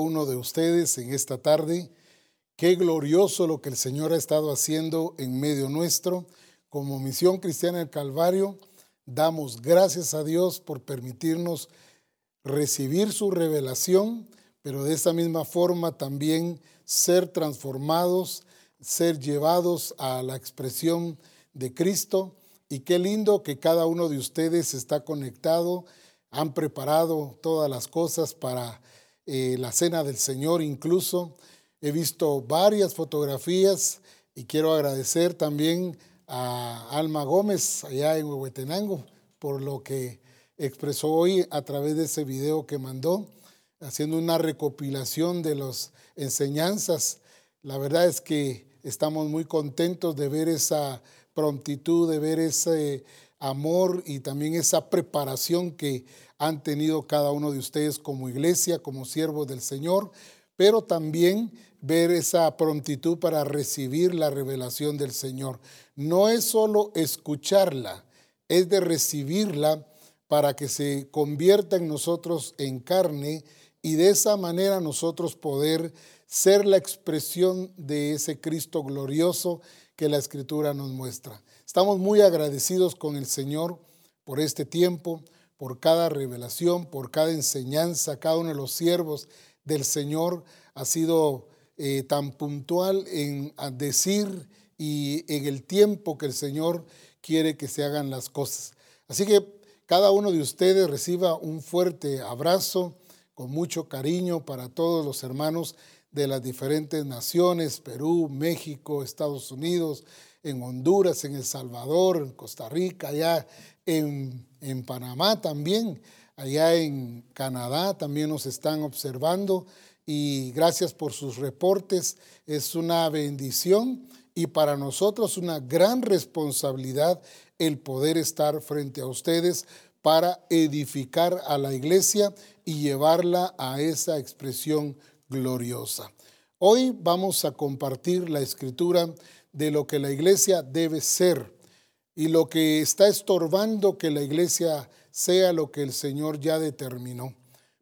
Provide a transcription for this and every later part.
uno de ustedes en esta tarde. Qué glorioso lo que el Señor ha estado haciendo en medio nuestro. Como Misión Cristiana del Calvario, damos gracias a Dios por permitirnos recibir su revelación, pero de esa misma forma también ser transformados, ser llevados a la expresión de Cristo. Y qué lindo que cada uno de ustedes está conectado, han preparado todas las cosas para eh, la cena del Señor incluso. He visto varias fotografías y quiero agradecer también a Alma Gómez allá en Huehuetenango por lo que expresó hoy a través de ese video que mandó, haciendo una recopilación de las enseñanzas. La verdad es que estamos muy contentos de ver esa prontitud, de ver ese amor y también esa preparación que han tenido cada uno de ustedes como iglesia, como siervos del Señor, pero también ver esa prontitud para recibir la revelación del Señor. No es solo escucharla, es de recibirla para que se convierta en nosotros en carne y de esa manera nosotros poder ser la expresión de ese Cristo glorioso que la Escritura nos muestra. Estamos muy agradecidos con el Señor por este tiempo, por cada revelación, por cada enseñanza, cada uno de los siervos del Señor ha sido eh, tan puntual en decir y en el tiempo que el Señor quiere que se hagan las cosas. Así que cada uno de ustedes reciba un fuerte abrazo con mucho cariño para todos los hermanos de las diferentes naciones, Perú, México, Estados Unidos, en Honduras, en El Salvador, en Costa Rica, allá en, en Panamá también, allá en Canadá también nos están observando y gracias por sus reportes. Es una bendición y para nosotros una gran responsabilidad el poder estar frente a ustedes para edificar a la iglesia y llevarla a esa expresión gloriosa. Hoy vamos a compartir la escritura de lo que la iglesia debe ser y lo que está estorbando que la iglesia sea lo que el Señor ya determinó.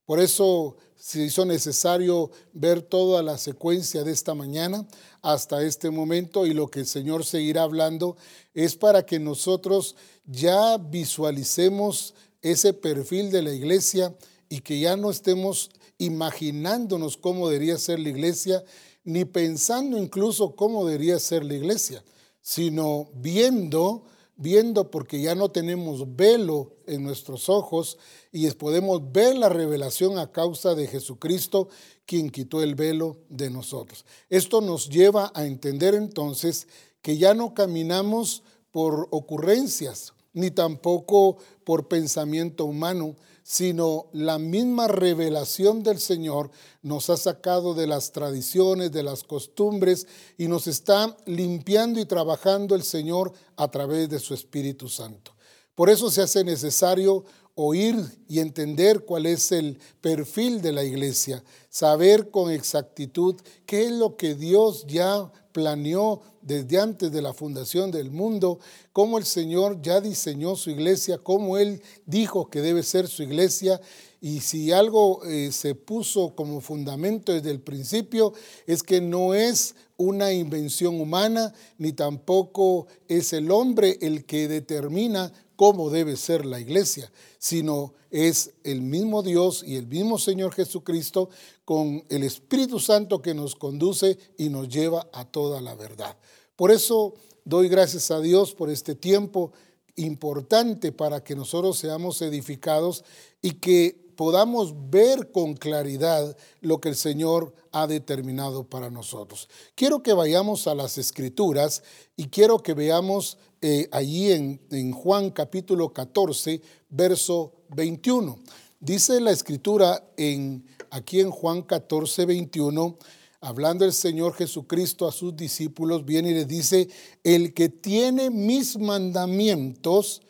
Por eso se hizo necesario ver toda la secuencia de esta mañana hasta este momento y lo que el Señor seguirá hablando es para que nosotros ya visualicemos ese perfil de la iglesia y que ya no estemos imaginándonos cómo debería ser la iglesia, ni pensando incluso cómo debería ser la iglesia, sino viendo, viendo porque ya no tenemos velo en nuestros ojos y podemos ver la revelación a causa de Jesucristo, quien quitó el velo de nosotros. Esto nos lleva a entender entonces que ya no caminamos por ocurrencias, ni tampoco por pensamiento humano, sino la misma revelación del Señor nos ha sacado de las tradiciones, de las costumbres y nos está limpiando y trabajando el Señor a través de su Espíritu Santo. Por eso se hace necesario oír y entender cuál es el perfil de la iglesia, saber con exactitud qué es lo que Dios ya planeó desde antes de la fundación del mundo, cómo el Señor ya diseñó su iglesia, cómo Él dijo que debe ser su iglesia. Y si algo eh, se puso como fundamento desde el principio, es que no es una invención humana, ni tampoco es el hombre el que determina cómo debe ser la iglesia, sino es el mismo Dios y el mismo Señor Jesucristo con el Espíritu Santo que nos conduce y nos lleva a toda la verdad. Por eso doy gracias a Dios por este tiempo importante para que nosotros seamos edificados y que podamos ver con claridad lo que el Señor ha determinado para nosotros. Quiero que vayamos a las escrituras y quiero que veamos eh, allí en, en Juan capítulo 14, verso 21. Dice la escritura en, aquí en Juan 14, 21, hablando el Señor Jesucristo a sus discípulos, viene y les dice, el que tiene mis mandamientos,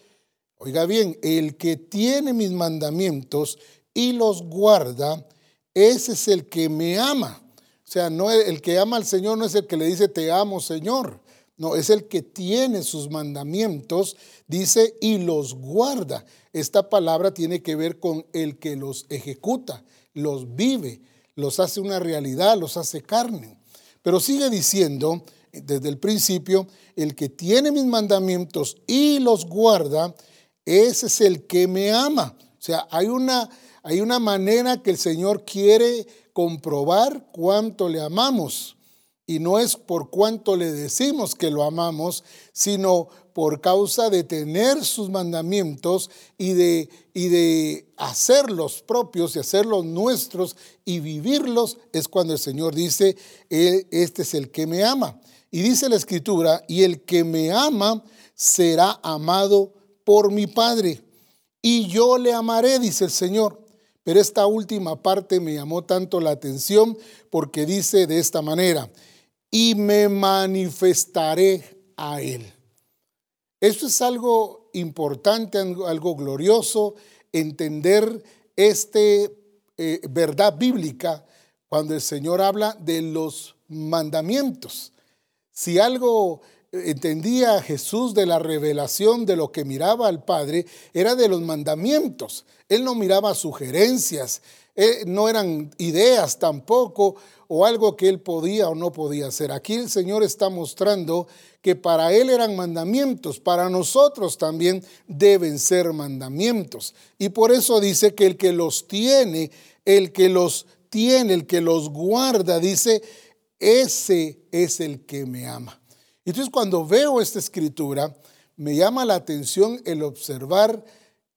oiga bien, el que tiene mis mandamientos y los guarda, ese es el que me ama. O sea, no el que ama al Señor no es el que le dice te amo, Señor. No, es el que tiene sus mandamientos, dice, y los guarda. Esta palabra tiene que ver con el que los ejecuta, los vive. los hace una realidad, los hace carne. Pero sigue diciendo desde el principio, el que tiene mis mandamientos y los guarda, ese es el que me ama. O sea, hay una, hay una manera que el Señor quiere comprobar cuánto le amamos. Y no es por cuánto le decimos que lo amamos, sino por causa de tener sus mandamientos y de, y de hacerlos propios y hacerlos nuestros y vivirlos, es cuando el Señor dice, este es el que me ama. Y dice la escritura, y el que me ama será amado por mi Padre, y yo le amaré, dice el Señor. Pero esta última parte me llamó tanto la atención porque dice de esta manera, y me manifestaré a él. Esto es algo importante, algo glorioso, entender este eh, verdad bíblica cuando el Señor habla de los mandamientos. Si algo entendía Jesús de la revelación de lo que miraba al Padre, era de los mandamientos. Él no miraba sugerencias, eh, no eran ideas tampoco o algo que él podía o no podía hacer. Aquí el Señor está mostrando que para él eran mandamientos, para nosotros también deben ser mandamientos. Y por eso dice que el que los tiene, el que los tiene, el que los guarda, dice, ese es el que me ama. Entonces cuando veo esta escritura, me llama la atención el observar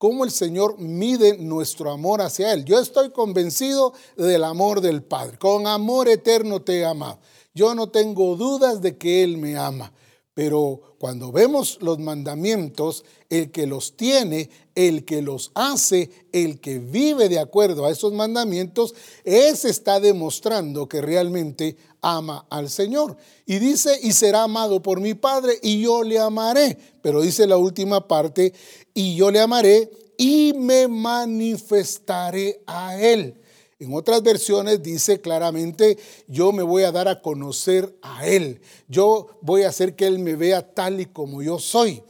cómo el Señor mide nuestro amor hacia Él. Yo estoy convencido del amor del Padre. Con amor eterno te he amado. Yo no tengo dudas de que Él me ama. Pero cuando vemos los mandamientos, el que los tiene, el que los hace, el que vive de acuerdo a esos mandamientos, ese está demostrando que realmente ama al Señor. Y dice, y será amado por mi Padre, y yo le amaré. Pero dice la última parte, y yo le amaré y me manifestaré a él. En otras versiones dice claramente, yo me voy a dar a conocer a Él. Yo voy a hacer que Él me vea tal y como yo soy.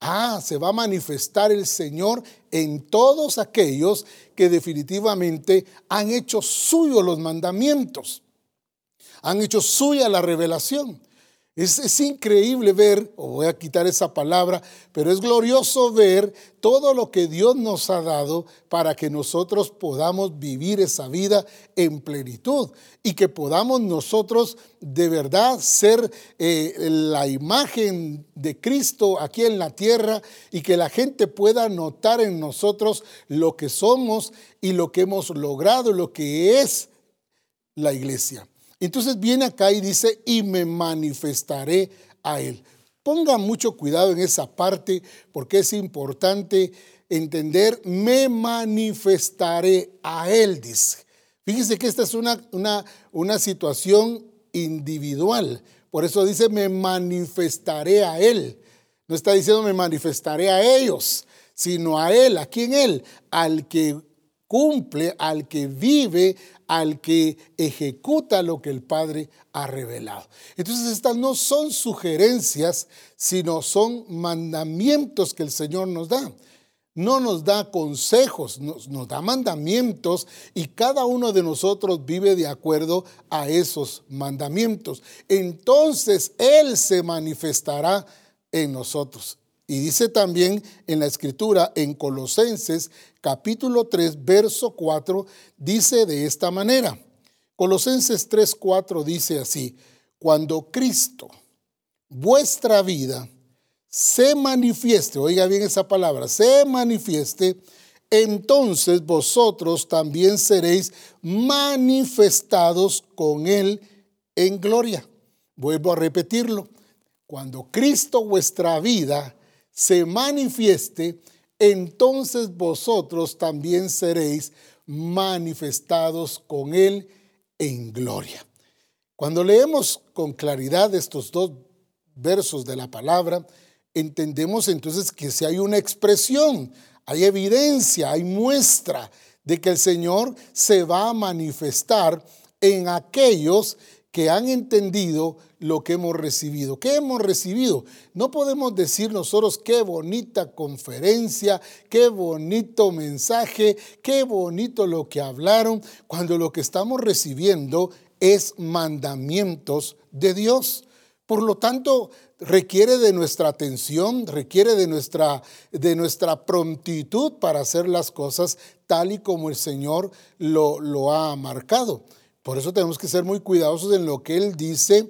Ah, se va a manifestar el Señor en todos aquellos que definitivamente han hecho suyo los mandamientos, han hecho suya la revelación. Es, increíble ver, o voy a quitar esa palabra, pero es glorioso ver todo lo que Dios nos ha dado para que nosotros podamos vivir esa vida en plenitud y que podamos nosotros de verdad ser eh, la imagen de Cristo aquí en la tierra y que la gente pueda notar en nosotros lo que somos y lo que hemos logrado, lo que es la iglesia. Entonces viene acá y dice, y me manifestaré a él. Ponga mucho cuidado en esa parte porque es importante entender, me manifestaré a él, dice. Fíjese que esta es una, una, una situación individual. Por eso dice, me manifestaré a él. No está diciendo me manifestaré a ellos, sino a él. ¿A quién él? Al que cumple, al que vive, al que ejecuta lo que el Padre ha revelado. Entonces estas no son sugerencias, sino son mandamientos que el Señor nos da. No nos da consejos, nos, nos da mandamientos y cada uno de nosotros vive de acuerdo a esos mandamientos. Entonces Él se manifestará en nosotros. Y dice también en la escritura, en Colosenses capítulo 3, verso 4, dice de esta manera. Colosenses 3, 4 dice así, cuando Cristo, vuestra vida, se manifieste, oiga bien esa palabra, se manifieste, entonces vosotros también seréis manifestados con Él en gloria. Vuelvo a repetirlo. Cuando Cristo vuestra vida se manifieste, entonces vosotros también seréis manifestados con Él en gloria. Cuando leemos con claridad estos dos versos de la palabra, entendemos entonces que si hay una expresión, hay evidencia, hay muestra de que el Señor se va a manifestar en aquellos que han entendido lo que hemos recibido. ¿Qué hemos recibido? No podemos decir nosotros qué bonita conferencia, qué bonito mensaje, qué bonito lo que hablaron, cuando lo que estamos recibiendo es mandamientos de Dios. Por lo tanto, requiere de nuestra atención, requiere de nuestra, de nuestra prontitud para hacer las cosas tal y como el Señor lo, lo ha marcado. Por eso tenemos que ser muy cuidadosos en lo que Él dice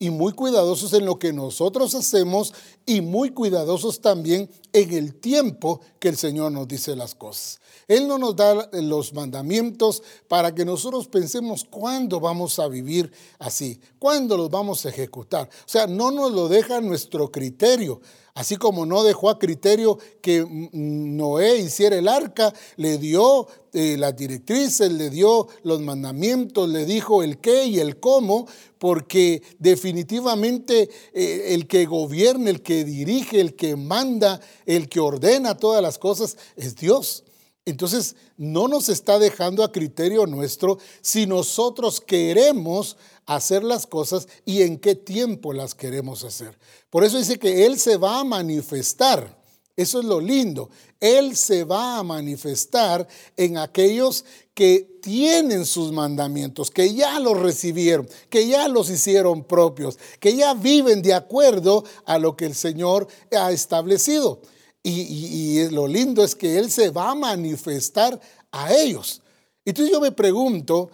y muy cuidadosos en lo que nosotros hacemos y muy cuidadosos también en el tiempo que el Señor nos dice las cosas. Él no nos da los mandamientos para que nosotros pensemos cuándo vamos a vivir así, cuándo los vamos a ejecutar. O sea, no nos lo deja nuestro criterio. Así como no dejó a criterio que Noé hiciera el arca, le dio eh, las directrices, le dio los mandamientos, le dijo el qué y el cómo, porque definitivamente eh, el que gobierna, el que dirige, el que manda, el que ordena todas las cosas es Dios. Entonces, no nos está dejando a criterio nuestro si nosotros queremos hacer las cosas y en qué tiempo las queremos hacer. Por eso dice que Él se va a manifestar. Eso es lo lindo. Él se va a manifestar en aquellos que tienen sus mandamientos, que ya los recibieron, que ya los hicieron propios, que ya viven de acuerdo a lo que el Señor ha establecido. Y, lo lindo es que Él se va a manifestar a ellos. Entonces yo me pregunto,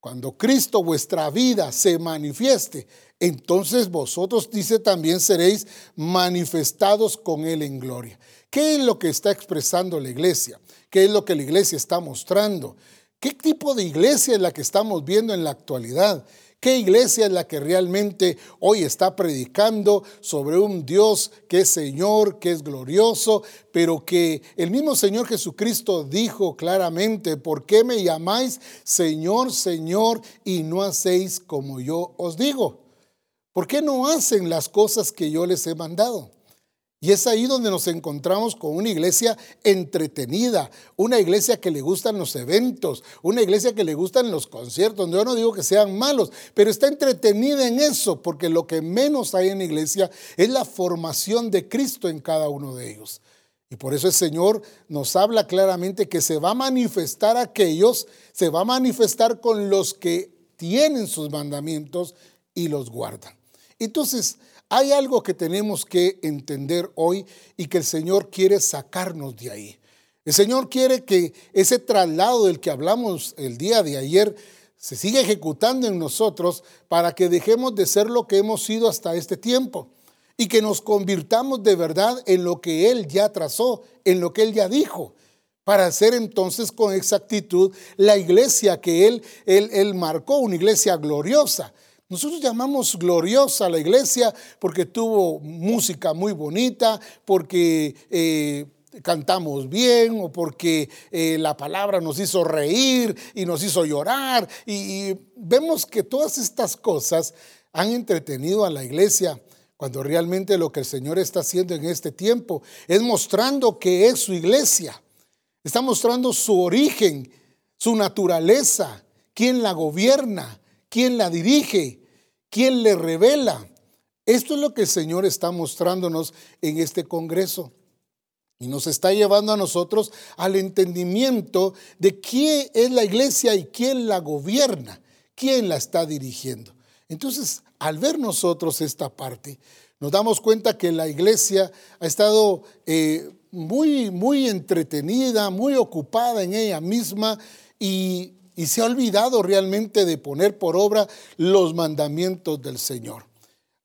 cuando Cristo vuestra vida se manifieste, entonces vosotros, dice también, seréis manifestados con Él en gloria. ¿Qué es lo que está expresando la iglesia? ¿Qué es lo que la iglesia está mostrando? ¿Qué tipo de iglesia es la que estamos viendo en la actualidad? ¿Qué iglesia es la que realmente hoy está predicando sobre un Dios que es Señor, que es glorioso, pero que el mismo Señor Jesucristo dijo claramente, ¿por qué me llamáis Señor, Señor y no hacéis como yo os digo? ¿Por qué no hacen las cosas que yo les he mandado? Y es ahí donde nos encontramos con una iglesia entretenida, una iglesia que le gustan los eventos, una iglesia que le gustan los conciertos. Yo no digo que sean malos, pero está entretenida en eso, porque lo que menos hay en la iglesia es la formación de Cristo en cada uno de ellos. Y por eso el Señor nos habla claramente que se va a manifestar aquellos, se va a manifestar con los que tienen sus mandamientos y los guardan. Entonces, hay algo que tenemos que entender hoy y que el Señor quiere sacarnos de ahí. El Señor quiere que ese traslado del que hablamos el día de ayer se siga ejecutando en nosotros para que dejemos de ser lo que hemos sido hasta este tiempo y que nos convirtamos de verdad en lo que Él ya trazó, en lo que Él ya dijo, para hacer entonces con exactitud la iglesia que Él, él, él marcó, una iglesia gloriosa nosotros llamamos gloriosa la iglesia porque tuvo música muy bonita, porque eh, cantamos bien o porque eh, la palabra nos hizo reír y nos hizo llorar. y vemos que todas estas cosas han entretenido a la iglesia cuando realmente lo que el Señor está haciendo en este tiempo es mostrando que es su iglesia. Está mostrando su origen, su naturaleza, quién la gobierna, quién la dirige ¿Quién le revela? Esto es lo que el Señor está mostrándonos en este Congreso. Y nos está llevando a nosotros al entendimiento de quién es la iglesia y quién la gobierna, quién la está dirigiendo. Entonces, al ver nosotros esta parte, nos damos cuenta que la iglesia ha estado eh, muy, muy entretenida, muy ocupada en ella misma y y se ha olvidado realmente de poner por obra los mandamientos del Señor.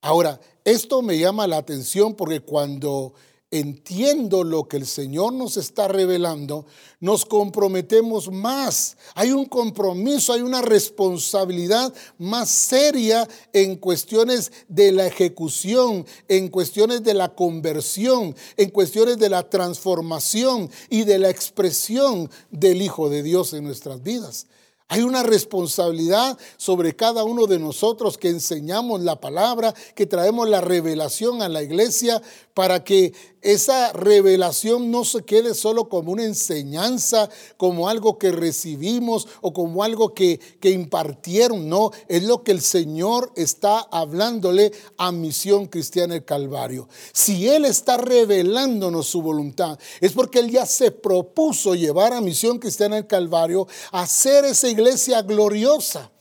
Ahora, esto me llama la atención porque cuando entiendo lo que el Señor nos está revelando, nos comprometemos más. Hay un compromiso, hay una responsabilidad más seria en cuestiones de la ejecución, en cuestiones de la conversión, en cuestiones de la transformación y de la expresión del Hijo de Dios en nuestras vidas. Hay una responsabilidad sobre cada uno de nosotros que enseñamos la palabra, que traemos la revelación a la iglesia para que esa revelación no se quede solo como una enseñanza, como algo que recibimos o como algo que, que impartieron, no, es lo que el Señor está hablándole a Misión Cristiana el Calvario. Si Él está revelándonos su voluntad, es porque Él ya se propuso llevar a Misión Cristiana el Calvario a ser esa iglesia gloriosa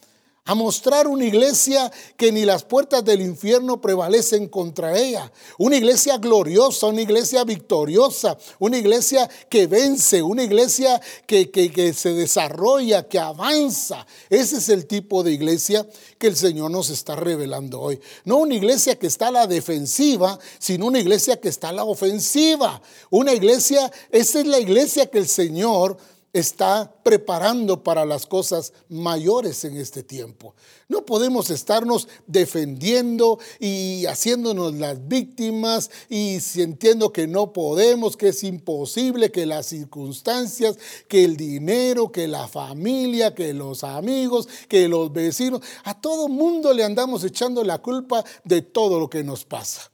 a mostrar una iglesia que ni las puertas del infierno prevalecen contra ella. Una iglesia gloriosa, una iglesia victoriosa, una iglesia que vence, una iglesia que, que, se desarrolla, que avanza. Ese es el tipo de iglesia que el Señor nos está revelando hoy. No una iglesia que está a la defensiva, sino una iglesia que está a la ofensiva. Una iglesia, esa es la iglesia que el Señor está preparando para las cosas mayores en este tiempo. No podemos estarnos defendiendo y haciéndonos las víctimas y sintiendo que no podemos, que es imposible, que las circunstancias, que el dinero, que la familia, que los amigos, que los vecinos, a todo mundo le andamos echando la culpa de todo lo que nos pasa.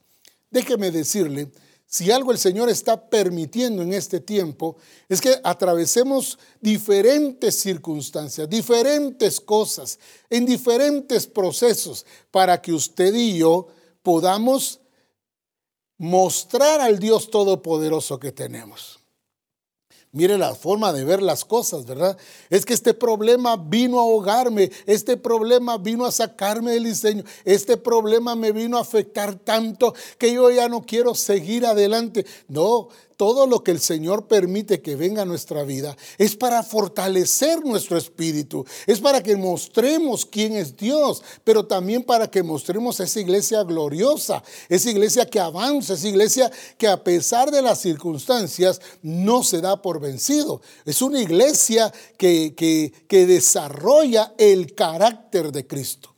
Déjeme decirle si algo el Señor está permitiendo en este tiempo, es que atravesemos diferentes circunstancias, diferentes cosas, en diferentes procesos, para que usted y yo podamos mostrar al Dios Todopoderoso que tenemos. Mire la forma de ver las cosas, ¿verdad? Es que este problema vino a ahogarme, este problema vino a sacarme del diseño, este problema me vino a afectar tanto que yo ya no quiero seguir adelante. No, todo lo que el Señor permite que venga a nuestra vida es para fortalecer nuestro espíritu, es para que mostremos quién es Dios, pero también para que mostremos esa iglesia gloriosa, esa iglesia que avanza, esa iglesia que a pesar de las circunstancias no se da por vencido. Es una iglesia que, que, que desarrolla el carácter de Cristo.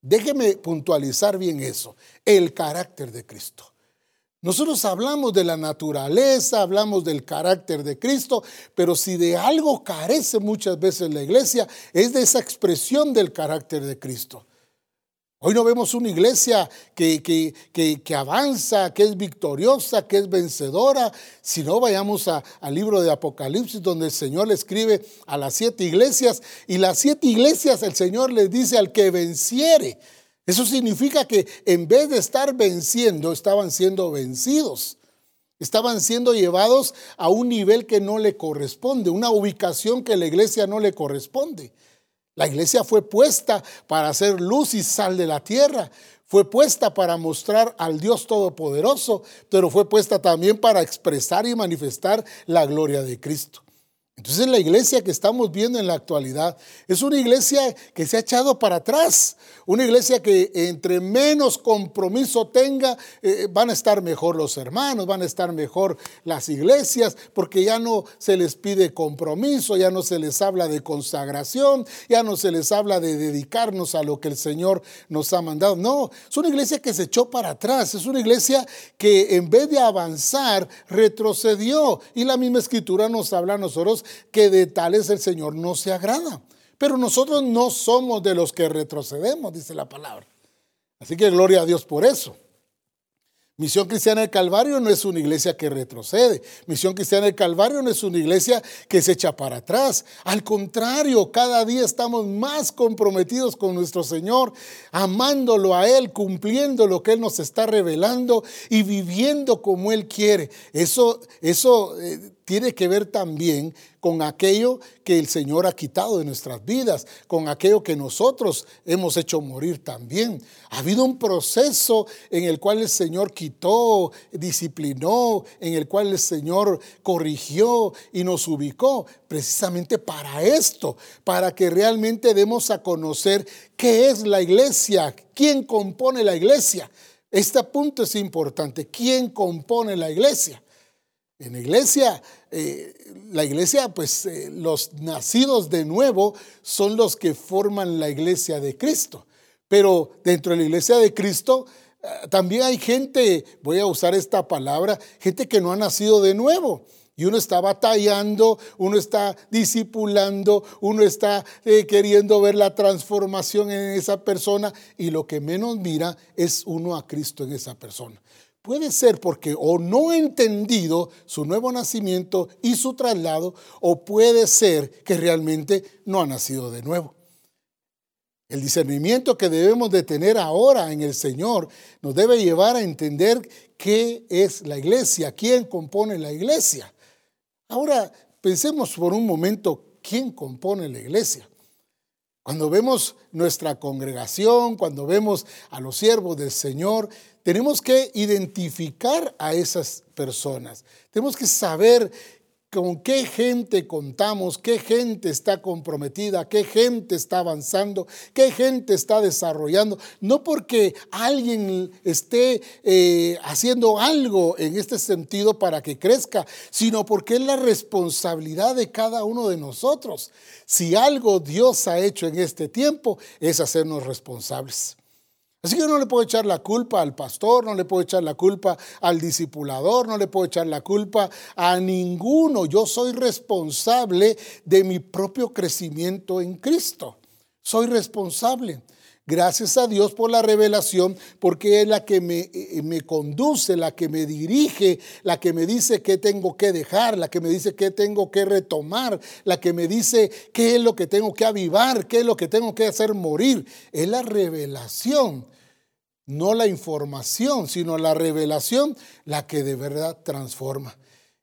Déjeme puntualizar bien eso, el carácter de Cristo. Nosotros hablamos de la naturaleza, hablamos del carácter de Cristo, pero si de algo carece muchas veces la iglesia, es de esa expresión del carácter de Cristo. Hoy no vemos una iglesia que, que, avanza, que es victoriosa, que es vencedora. Si no, vayamos al libro de Apocalipsis, donde el Señor le escribe a las siete iglesias, y las siete iglesias el Señor les dice al que venciere. Eso significa que en vez de estar venciendo, estaban siendo vencidos. Estaban siendo llevados a un nivel que no le corresponde, una ubicación que la iglesia no le corresponde. La iglesia fue puesta para hacer luz y sal de la tierra. Fue puesta para mostrar al Dios Todopoderoso, pero fue puesta también para expresar y manifestar la gloria de Cristo. Entonces la iglesia que estamos viendo en la actualidad es una iglesia que se ha echado para atrás, una iglesia que entre menos compromiso tenga, eh, van a estar mejor los hermanos, van a estar mejor las iglesias, porque ya no se les pide compromiso, ya no se les habla de consagración, ya no se les habla de dedicarnos a lo que el Señor nos ha mandado. No, es una iglesia que se echó para atrás, es una iglesia que en vez de avanzar, retrocedió. Y la misma escritura nos habla a nosotros que de tales el Señor no se agrada. Pero nosotros no somos de los que retrocedemos, dice la palabra. Así que gloria a Dios por eso. Misión Cristiana del Calvario no es una iglesia que retrocede. Misión Cristiana del Calvario no es una iglesia que se echa para atrás. Al contrario, cada día estamos más comprometidos con nuestro Señor, amándolo a Él, cumpliendo lo que Él nos está revelando y viviendo como Él quiere. Eso, eso eh, tiene que ver también con aquello que el Señor ha quitado de nuestras vidas, con aquello que nosotros hemos hecho morir también. Ha habido un proceso en el cual el Señor quitó, disciplinó, en el cual el Señor corrigió y nos ubicó precisamente para esto, para que realmente demos a conocer qué es la iglesia, quién compone la iglesia. Este punto es importante, quién compone la iglesia. En la iglesia, eh, la iglesia, pues eh, los nacidos de nuevo son los que forman la iglesia de Cristo. Pero dentro de la iglesia de Cristo eh, también hay gente, voy a usar esta palabra, gente que no ha nacido de nuevo. Y uno está batallando, uno está discipulando, uno está queriendo ver la transformación en esa persona y lo que menos mira es uno a Cristo en esa persona. Puede ser porque o no ha entendido su nuevo nacimiento y su traslado, o puede ser que realmente no ha nacido de nuevo. El discernimiento que debemos de tener ahora en el Señor nos debe llevar a entender qué es la iglesia, quién compone la iglesia. Ahora pensemos por un momento quién compone la iglesia. Cuando vemos nuestra congregación, cuando vemos a los siervos del Señor, tenemos que identificar a esas personas. Tenemos que saber con qué gente contamos, qué gente está comprometida, qué gente está avanzando, qué gente está desarrollando. No porque alguien esté eh, haciendo algo en este sentido para que crezca, sino porque es la responsabilidad de cada uno de nosotros. Si algo Dios ha hecho en este tiempo es hacernos responsables. Así que no le puedo echar la culpa al pastor, no le puedo echar la culpa al discipulador, no le puedo echar la culpa a ninguno. Yo soy responsable de mi propio crecimiento en Cristo. Soy responsable. Gracias a Dios por la revelación, porque es la que me, eh, me, conduce, la que me dirige, la que me dice qué tengo que dejar, la que me dice qué tengo que retomar, la que me dice qué es lo que tengo que avivar, qué es lo que tengo que hacer morir. Es la revelación, no la información, sino la revelación la que de verdad transforma.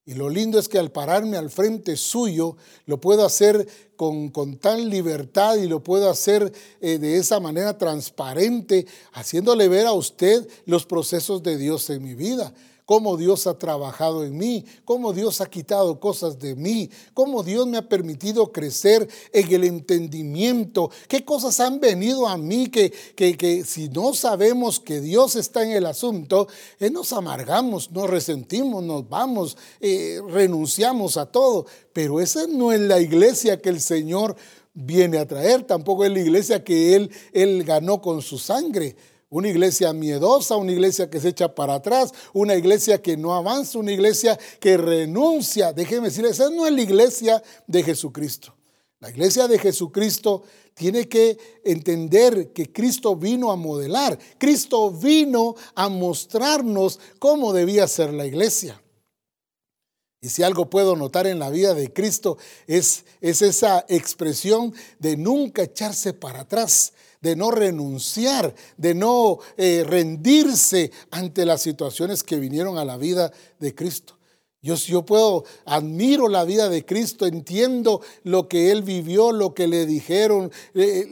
Y lo lindo es que al pararme al frente suyo, lo puedo hacer con, con tal libertad y lo puedo hacer eh, de esa manera transparente, haciéndole ver a usted los procesos de Dios en mi vida cómo Dios ha trabajado en mí, cómo Dios ha quitado cosas de mí, cómo Dios me ha permitido crecer en el entendimiento, qué cosas han venido a mí que, que, si no sabemos que Dios está en el asunto, eh, nos amargamos, nos resentimos, nos vamos, eh, renunciamos a todo. Pero esa no es la iglesia que el Señor viene a traer, tampoco es la iglesia que Él, él ganó con su sangre. Una iglesia miedosa, una iglesia que se echa para atrás, una iglesia que no avanza, una iglesia que renuncia. Déjeme decirles, esa no es la iglesia de Jesucristo. La iglesia de Jesucristo tiene que entender que Cristo vino a modelar, Cristo vino a mostrarnos cómo debía ser la iglesia. Y si algo puedo notar en la vida de Cristo es, es esa expresión de nunca echarse para atrás, de no renunciar, de no eh, rendirse ante las situaciones que vinieron a la vida de Cristo. Yo, puedo, admiro la vida de Cristo, entiendo lo que Él vivió, lo que le dijeron, eh,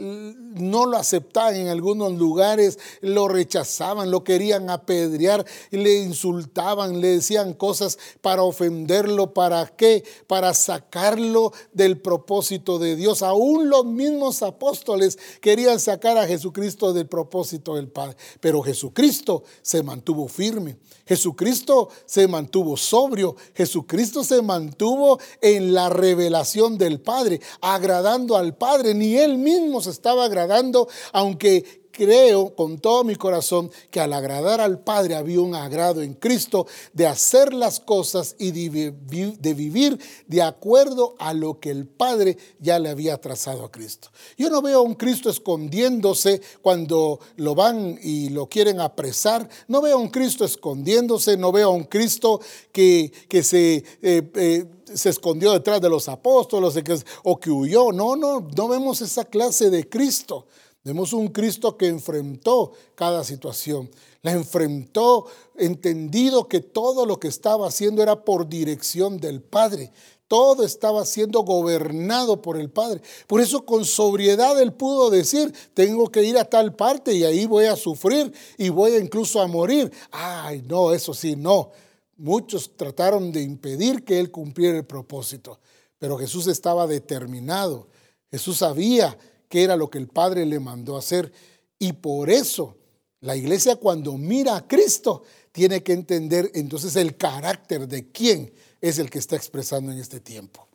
no lo aceptaban en algunos lugares, lo rechazaban, lo querían apedrear, le insultaban, le decían cosas para ofenderlo, ¿para qué? Para sacarlo del propósito de Dios. Aún los mismos apóstoles querían sacar a Jesucristo del propósito del Padre, pero Jesucristo se mantuvo firme. Jesucristo se mantuvo sobrio, Jesucristo se mantuvo en la revelación del Padre, agradando al Padre, ni él mismo se estaba agradando, aunque creo con todo mi corazón que al agradar al Padre había un agrado en Cristo de hacer las cosas y de vivir de acuerdo a lo que el Padre ya le había trazado a Cristo. Yo no veo a un Cristo escondiéndose cuando lo van y lo quieren apresar. No veo a un Cristo escondiéndose, no veo a un Cristo que, que se... Eh, eh, se escondió detrás de los apóstoles o que huyó. No, no, no vemos esa clase de Cristo. Vemos un Cristo que enfrentó cada situación, la enfrentó entendido que todo lo que estaba haciendo era por dirección del Padre. Todo estaba siendo gobernado por el Padre. Por eso con sobriedad él pudo decir, tengo que ir a tal parte y ahí voy a sufrir y voy incluso a morir. Ay, no, eso sí, no. Muchos trataron de impedir que él cumpliera el propósito, pero Jesús estaba determinado. Jesús sabía qué era lo que el Padre le mandó hacer. Y por eso la iglesia cuando mira a Cristo tiene que entender entonces el carácter de quién es el que está expresando en este tiempo.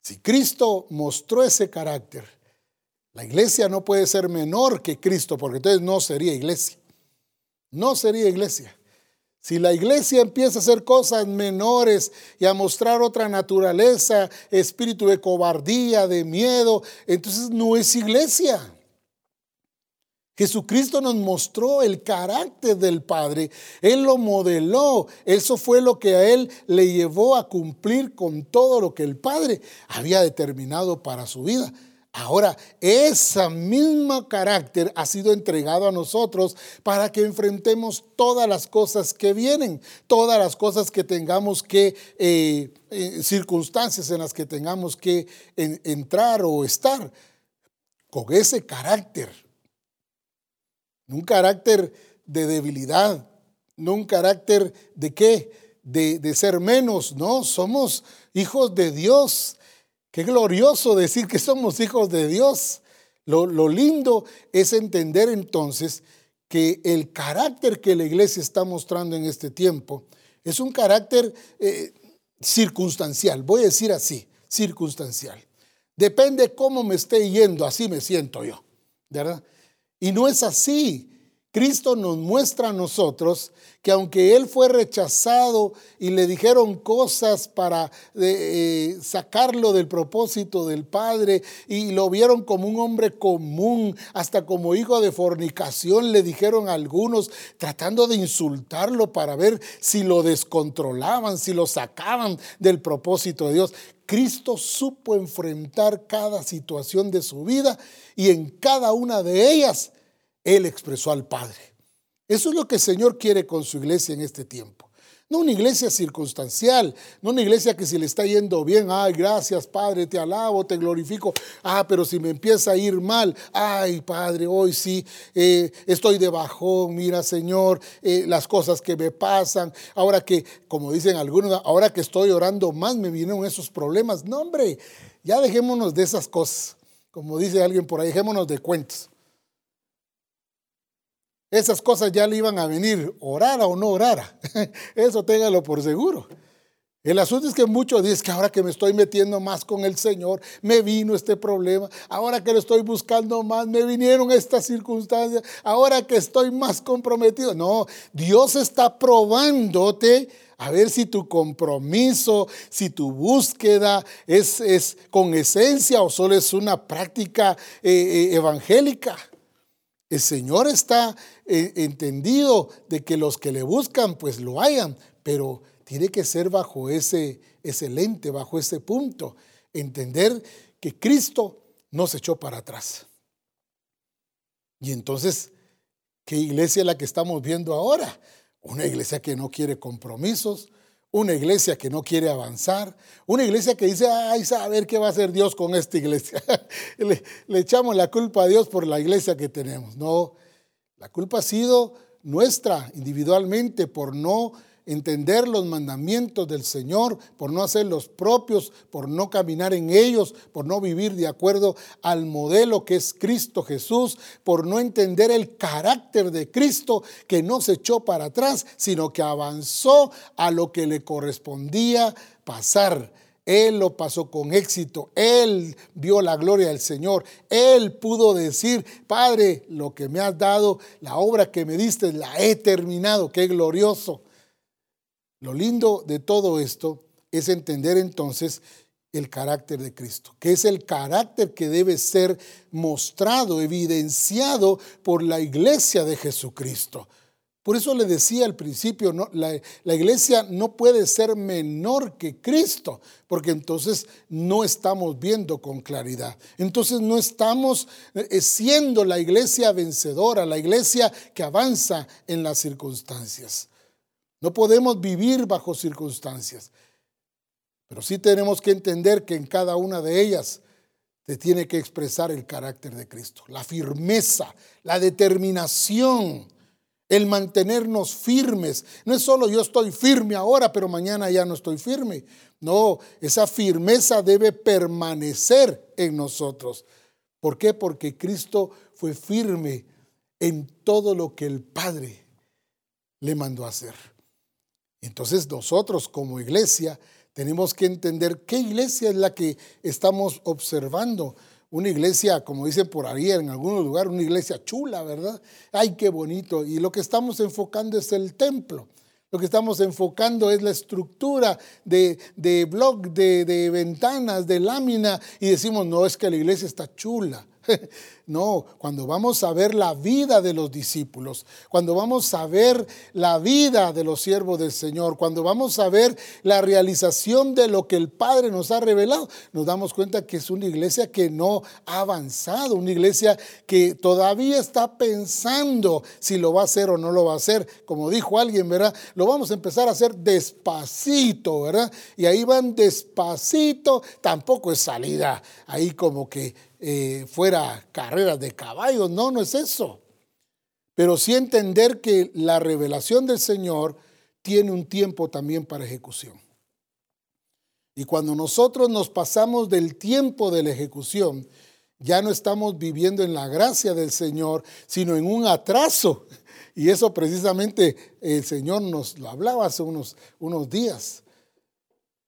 Si Cristo mostró ese carácter, la iglesia no puede ser menor que Cristo, porque entonces no sería iglesia. No sería iglesia. Si la iglesia empieza a hacer cosas menores y a mostrar otra naturaleza, espíritu de cobardía, de miedo, entonces no es iglesia. Jesucristo nos mostró el carácter del Padre. Él lo modeló. Eso fue lo que a Él le llevó a cumplir con todo lo que el Padre había determinado para su vida. Ahora, ese mismo carácter ha sido entregado a nosotros para que enfrentemos todas las cosas que vienen, todas las cosas que tengamos que, eh, eh, circunstancias en las que tengamos que entrar o estar, con ese carácter. Un carácter de debilidad, no un carácter de qué, de, de ser menos, no, somos hijos de Dios. Qué glorioso decir que somos hijos de Dios. Lo, lindo es entender entonces que el carácter que la iglesia está mostrando en este tiempo es un carácter eh, circunstancial, voy a decir así, circunstancial. Depende cómo me esté yendo, así me siento yo, ¿verdad? Y no es así. Cristo nos muestra a nosotros que aunque Él fue rechazado y le dijeron cosas para eh, sacarlo del propósito del Padre y lo vieron como un hombre común, hasta como hijo de fornicación, le dijeron algunos tratando de insultarlo para ver si lo descontrolaban, si lo sacaban del propósito de Dios. Cristo supo enfrentar cada situación de su vida y en cada una de ellas Él expresó al Padre. Eso es lo que el Señor quiere con su iglesia en este tiempo. No una iglesia circunstancial, no una iglesia que si le está yendo bien, ay, gracias Padre, te alabo, te glorifico. Ah, pero si me empieza a ir mal, ay Padre, hoy sí eh, estoy de bajón, mira Señor, eh, las cosas que me pasan, ahora que, como dicen algunos, ahora que estoy orando más me vienen esos problemas. No, hombre, ya dejémonos de esas cosas. Como dice alguien por ahí, dejémonos de cuentos. Esas cosas ya le iban a venir, orara o no orara. Eso téngalo por seguro. El asunto es que muchos dicen que ahora que me estoy metiendo más con el Señor, me vino este problema. Ahora que lo estoy buscando más, me vinieron estas circunstancias. Ahora que estoy más comprometido. No, Dios está probándote a ver si tu compromiso, si tu búsqueda es, es con esencia o solo es una práctica eh, eh, evangélica. El Señor está eh, entendido de que los que le buscan pues lo hayan, pero tiene que ser bajo ese, ese lente, bajo ese punto, entender que Cristo no se echó para atrás. Y entonces, ¿qué iglesia es la que estamos viendo ahora? Una iglesia que no quiere compromisos, una iglesia que no quiere avanzar, una iglesia que dice, ay, saber qué va a hacer Dios con esta iglesia. le, le, echamos la culpa a Dios por la iglesia que tenemos. No, la culpa ha sido nuestra individualmente por no entender los mandamientos del Señor, por no hacer los propios, por no caminar en ellos, por no vivir de acuerdo al modelo que es Cristo Jesús, por no entender el carácter de Cristo que no se echó para atrás, sino que avanzó a lo que le correspondía pasar. Él lo pasó con éxito, Él vio la gloria del Señor, Él pudo decir, Padre, lo que me has dado, la obra que me diste, la he terminado, qué glorioso. Lo lindo de todo esto es entender entonces el carácter de Cristo, que es el carácter que debe ser mostrado, evidenciado por la iglesia de Jesucristo. Por eso le decía al principio, la, la, iglesia no puede ser menor que Cristo, porque entonces no estamos viendo con claridad. Entonces no estamos eh, siendo la iglesia vencedora, la iglesia que avanza en las circunstancias. No podemos vivir bajo circunstancias, pero sí tenemos que entender que en cada una de ellas se tiene que expresar el carácter de Cristo, la firmeza, la determinación, el mantenernos firmes. No es solo yo estoy firme ahora, pero mañana ya no estoy firme. No, esa firmeza debe permanecer en nosotros. ¿Por qué? Porque Cristo fue firme en todo lo que el Padre le mandó hacer. Entonces nosotros como iglesia tenemos que entender qué iglesia es la que estamos observando. Una iglesia, como dicen por ahí en algún lugar, una iglesia chula, ¿verdad? Ay, qué bonito. Y lo que estamos enfocando es el templo. Lo que estamos enfocando es la estructura de, de blog, de, de ventanas, de lámina. Y decimos, no, es que la iglesia está chula. No, cuando vamos a ver la vida de los discípulos, cuando vamos a ver la vida de los siervos del Señor, cuando vamos a ver la realización de lo que el Padre nos ha revelado, nos damos cuenta que es una iglesia que no ha avanzado, una iglesia que todavía está pensando si lo va a hacer o no lo va a hacer. Como dijo alguien, ¿verdad? Lo vamos a empezar a hacer despacito, ¿verdad? Y ahí van despacito, tampoco es salida ahí como que eh, fuera carreras de caballos, no, no es eso. Pero sí entender que la revelación del Señor tiene un tiempo también para ejecución. Y cuando nosotros nos pasamos del tiempo de la ejecución, ya no estamos viviendo en la gracia del Señor, sino en un atraso. Y eso precisamente el Señor nos lo hablaba hace unos, unos días.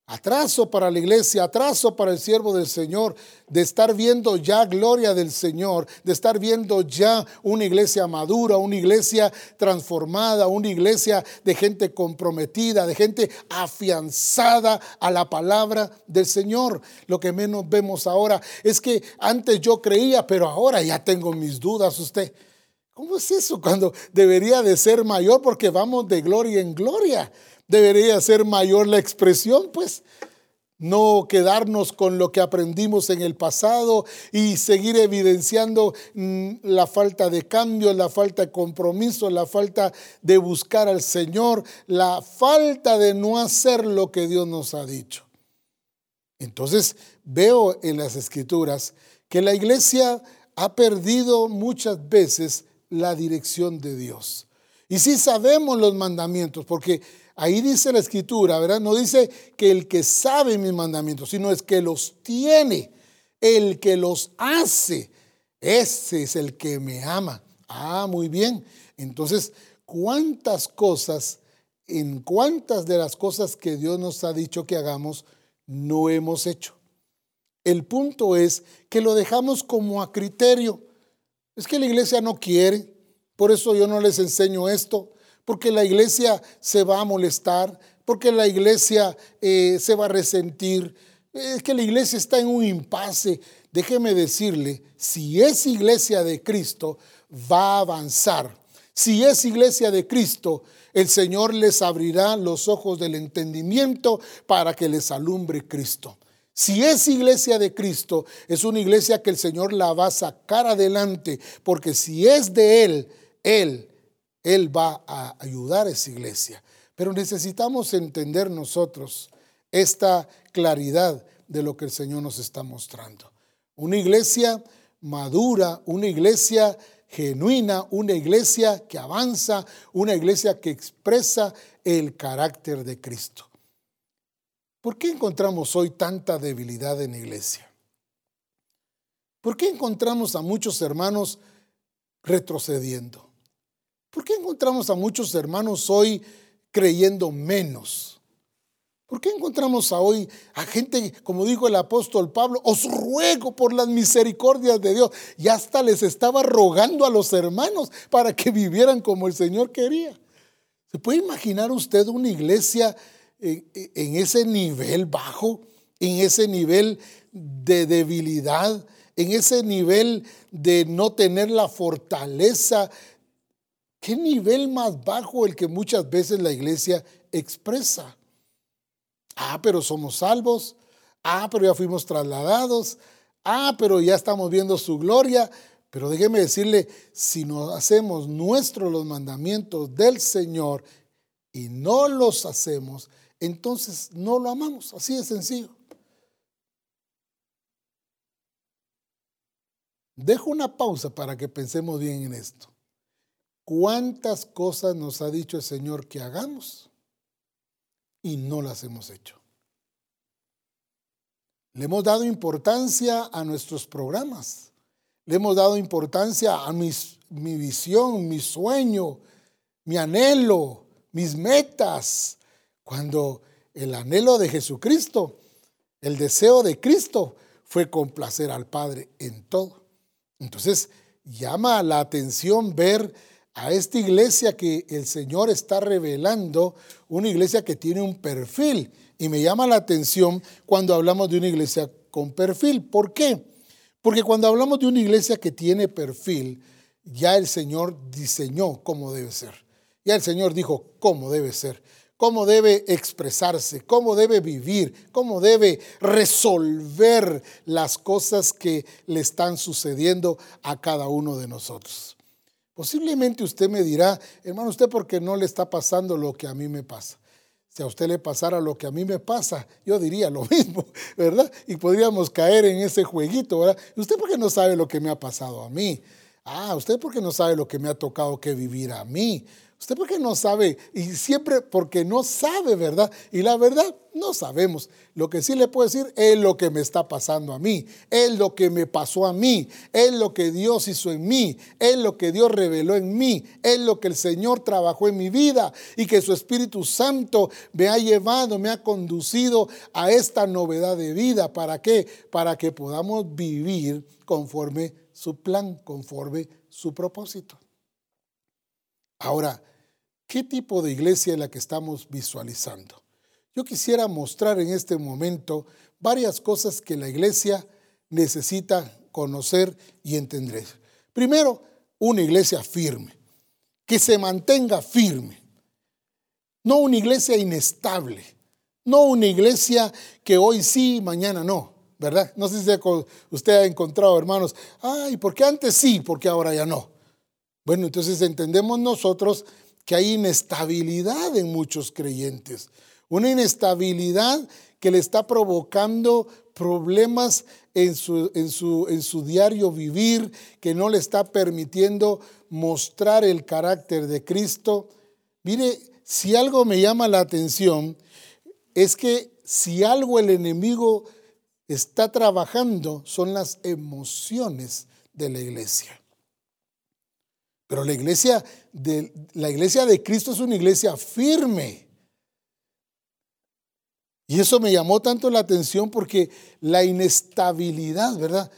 Atraso para la iglesia, atraso para el siervo del Señor, de estar viendo ya gloria del Señor, de estar viendo ya una iglesia madura, una iglesia transformada, una iglesia de gente comprometida, de gente afianzada a la palabra del Señor. Lo que menos vemos ahora es que antes yo creía, pero ahora ya tengo mis dudas usted. ¿Cómo es eso cuando debería de ser mayor? Porque vamos de gloria en gloria debería ser mayor la expresión, pues. No quedarnos con lo que aprendimos en el pasado y seguir evidenciando mm, la falta de cambio, la falta de compromiso, la falta de buscar al Señor, la falta de no hacer lo que Dios nos ha dicho. Entonces veo en las escrituras que la iglesia ha perdido muchas veces la dirección de Dios. Y sí sabemos los mandamientos, porque Ahí dice la escritura, ¿verdad? No dice que el que sabe mis mandamientos, sino es que los tiene, el que los hace. Ese es el que me ama. Ah, muy bien. Entonces, ¿cuántas cosas, en cuántas de las cosas que Dios nos ha dicho que hagamos, no hemos hecho? El punto es que lo dejamos como a criterio. Es que la iglesia no quiere, por eso yo no les enseño esto porque la iglesia se va a molestar, porque la iglesia eh, se va a resentir. Es que la iglesia está en un impasse. Déjeme decirle, si es iglesia de Cristo, va a avanzar. Si es iglesia de Cristo, el Señor les abrirá los ojos del entendimiento para que les alumbre Cristo. Si es iglesia de Cristo, es una iglesia que el Señor la va a sacar adelante, porque si es de Él, Él él va a ayudar a esa iglesia. Pero necesitamos entender nosotros esta claridad de lo que el Señor nos está mostrando. Una iglesia madura, una iglesia genuina, una iglesia que avanza, una iglesia que expresa el carácter de Cristo. ¿Por qué encontramos hoy tanta debilidad en la iglesia? ¿Por qué encontramos a muchos hermanos retrocediendo? ¿Por qué encontramos a muchos hermanos hoy creyendo menos? ¿Por qué encontramos a hoy a gente, como dijo el apóstol Pablo, os ruego por las misericordias de Dios? Y hasta les estaba rogando a los hermanos para que vivieran como el Señor quería. ¿Se puede imaginar usted una iglesia en, en ese nivel bajo, en ese nivel de debilidad, en ese nivel de no tener la fortaleza ¿Qué nivel más bajo el que muchas veces la iglesia expresa? Ah, pero somos salvos. Ah, pero ya fuimos trasladados. Ah, pero ya estamos viendo su gloria. Pero déjeme decirle, si nos hacemos nuestros los mandamientos del Señor y no los hacemos, entonces no lo amamos. Así de sencillo. Dejo una pausa para que pensemos bien en esto. ¿Cuántas cosas nos ha dicho el Señor que hagamos y no las hemos hecho? Le hemos dado importancia a nuestros programas. Le hemos dado importancia a mi visión, mi sueño, mi anhelo, mis metas. Cuando el anhelo de Jesucristo, el deseo de Cristo fue complacer al Padre en todo. Entonces, llama la atención ver a esta iglesia que el Señor está revelando, una iglesia que tiene un perfil. Y me llama la atención cuando hablamos de una iglesia con perfil. ¿Por qué? Porque cuando hablamos de una iglesia que tiene perfil, ya el Señor diseñó cómo debe ser. Ya el Señor dijo cómo debe ser, cómo debe expresarse, cómo debe vivir, cómo debe resolver las cosas que le están sucediendo a cada uno de nosotros. Posiblemente usted me dirá, hermano, ¿usted por qué no le está pasando lo que a mí me pasa? Si a usted le pasara lo que a mí me pasa, yo diría lo mismo, ¿verdad? Y podríamos caer en ese jueguito, ¿verdad? ¿Usted por qué no sabe lo que me ha pasado a mí? Ah, ¿usted por qué no sabe lo que me ha tocado que vivir a mí? ¿Usted por qué no sabe? Y siempre porque no sabe, ¿verdad? Y la verdad, no sabemos. Lo que sí le puedo decir es lo que me está pasando a mí, es lo que me pasó a mí, es lo que Dios hizo en mí, es lo que Dios reveló en mí, es lo que el Señor trabajó en mi vida y que su Espíritu Santo me ha llevado, me ha conducido a esta novedad de vida. ¿Para qué? Para que podamos vivir conforme su plan, conforme su propósito. Ahora, ¿qué tipo de iglesia es la que estamos visualizando? Yo quisiera mostrar en este momento varias cosas que la iglesia necesita conocer y entender. Primero, una iglesia firme, que se mantenga firme. No una iglesia inestable, no una iglesia que hoy sí, mañana no, ¿verdad? No sé si usted ha encontrado, hermanos, ay, ¿por qué antes sí, porque ahora ya no? Bueno, entonces entendemos nosotros que hay inestabilidad en muchos creyentes, una inestabilidad que le está provocando problemas en su, en su, en su diario vivir, que no le está permitiendo mostrar el carácter de Cristo. Mire, si algo me llama la atención, es que si algo el enemigo está trabajando son las emociones de la iglesia. Pero la iglesia de, la iglesia de Cristo es una iglesia firme. Y eso me llamó tanto la atención porque la inestabilidad, ¿verdad?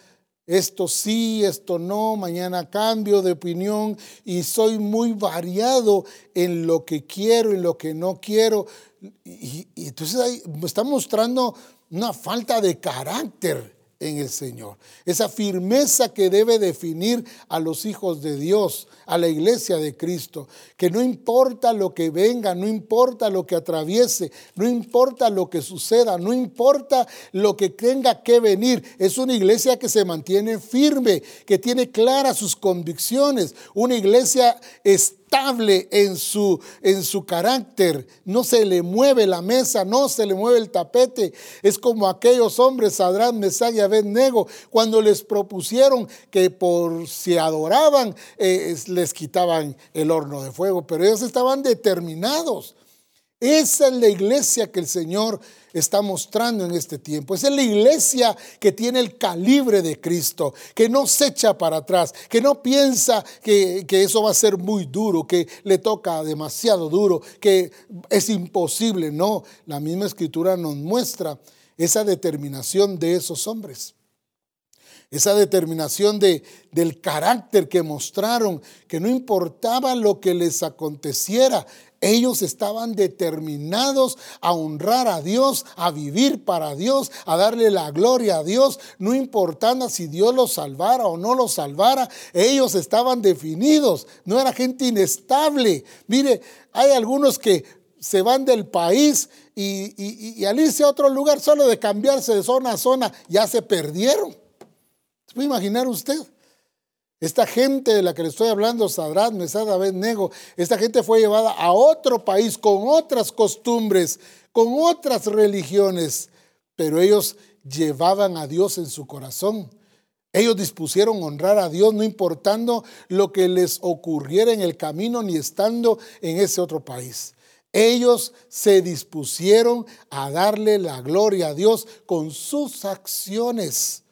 Esto sí, esto no, mañana cambio de opinión y soy muy variado en lo que quiero, en lo que no quiero. Y, y entonces ahí me está mostrando una falta de carácter en el Señor. Esa firmeza que debe definir a los hijos de Dios, a la iglesia de Cristo, que no importa lo que venga, no importa lo que atraviese, no importa lo que suceda, no importa lo que tenga que venir, es una iglesia que se mantiene firme, que tiene claras sus convicciones, una iglesia estable en su, en su carácter. No se le mueve la mesa, no se le mueve el tapete. Es como aquellos hombres, Sadrán, Mesach y Abednego, cuando les propusieron que por si adoraban, eh, les quitaban el horno de fuego. Pero ellos estaban determinados. Esa es la iglesia que el Señor está mostrando en este tiempo. Esa es la iglesia que tiene el calibre de Cristo, que no se echa para atrás, que no piensa que, eso va a ser muy duro, que le toca demasiado duro, que es imposible. No, la misma escritura nos muestra esa determinación de esos hombres. Esa determinación de, del carácter que mostraron, que no importaba lo que les aconteciera, ellos estaban determinados a honrar a Dios, a vivir para Dios, a darle la gloria a Dios, no importando si Dios los salvara o no los salvara. Ellos estaban definidos, no era gente inestable. Mire, hay algunos que se van del país y, al irse a otro lugar, solo de cambiarse de zona a zona, ya se perdieron. ¿Se puede imaginar usted? Esta gente de la que le estoy hablando, Sadrat, Mesad, Nego, esta gente fue llevada a otro país con otras costumbres, con otras religiones, pero ellos llevaban a Dios en su corazón. Ellos dispusieron honrar a Dios no importando lo que les ocurriera en el camino ni estando en ese otro país. Ellos se dispusieron a darle la gloria a Dios con sus acciones.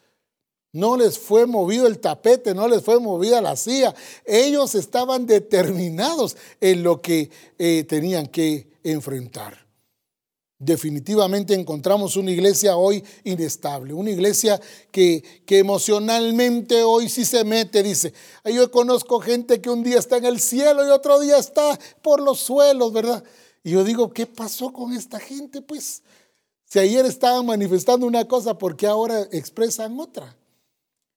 No les fue movido el tapete, no les fue movida la silla. Ellos estaban determinados en lo que eh, tenían que enfrentar. Definitivamente encontramos una iglesia hoy inestable, una iglesia que, que, emocionalmente hoy sí se mete, dice, yo conozco gente que un día está en el cielo y otro día está por los suelos, ¿verdad? Y yo digo, ¿qué pasó con esta gente? Pues si ayer estaban manifestando una cosa, ¿por qué ahora expresan otra?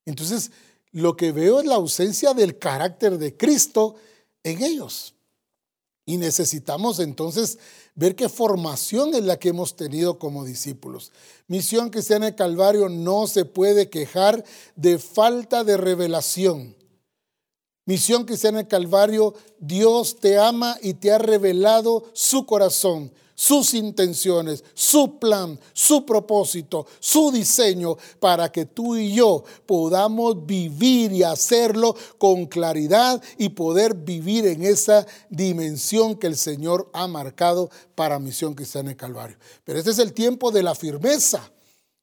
Entonces, lo que veo es la ausencia del carácter de Cristo en ellos. Y necesitamos entonces ver qué formación es la que hemos tenido como discípulos. Misión Cristiana de Calvario no se puede quejar de falta de revelación. Misión Cristiana de Calvario, Dios te ama y te ha revelado su corazón, sus intenciones, su plan, su propósito, su diseño, para que tú y yo podamos vivir y hacerlo con claridad y poder vivir en esa dimensión que el Señor ha marcado para Misión Cristiana de Calvario. Pero este es el tiempo de la firmeza.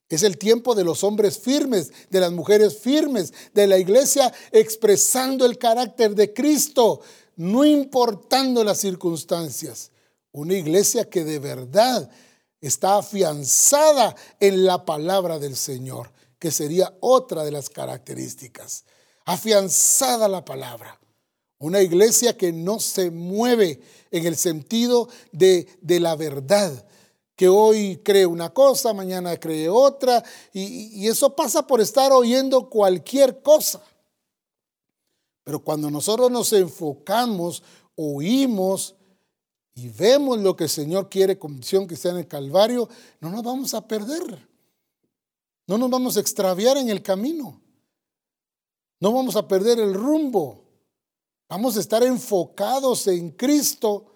Es el tiempo de los hombres firmes, de las mujeres firmes, de la iglesia expresando el carácter de Cristo, no importando las circunstancias. Una iglesia que de verdad está afianzada en la palabra del Señor, que sería otra de las características. Afianzada la palabra. Una iglesia que no se mueve en el sentido de, de la verdad, que hoy cree una cosa, mañana cree otra, y, eso pasa por estar oyendo cualquier cosa. Pero cuando nosotros nos enfocamos, oímos y vemos lo que el Señor quiere con visión que sea en el Calvario, no nos vamos a perder. No nos vamos a extraviar en el camino. No vamos a perder el rumbo. Vamos a estar enfocados en Cristo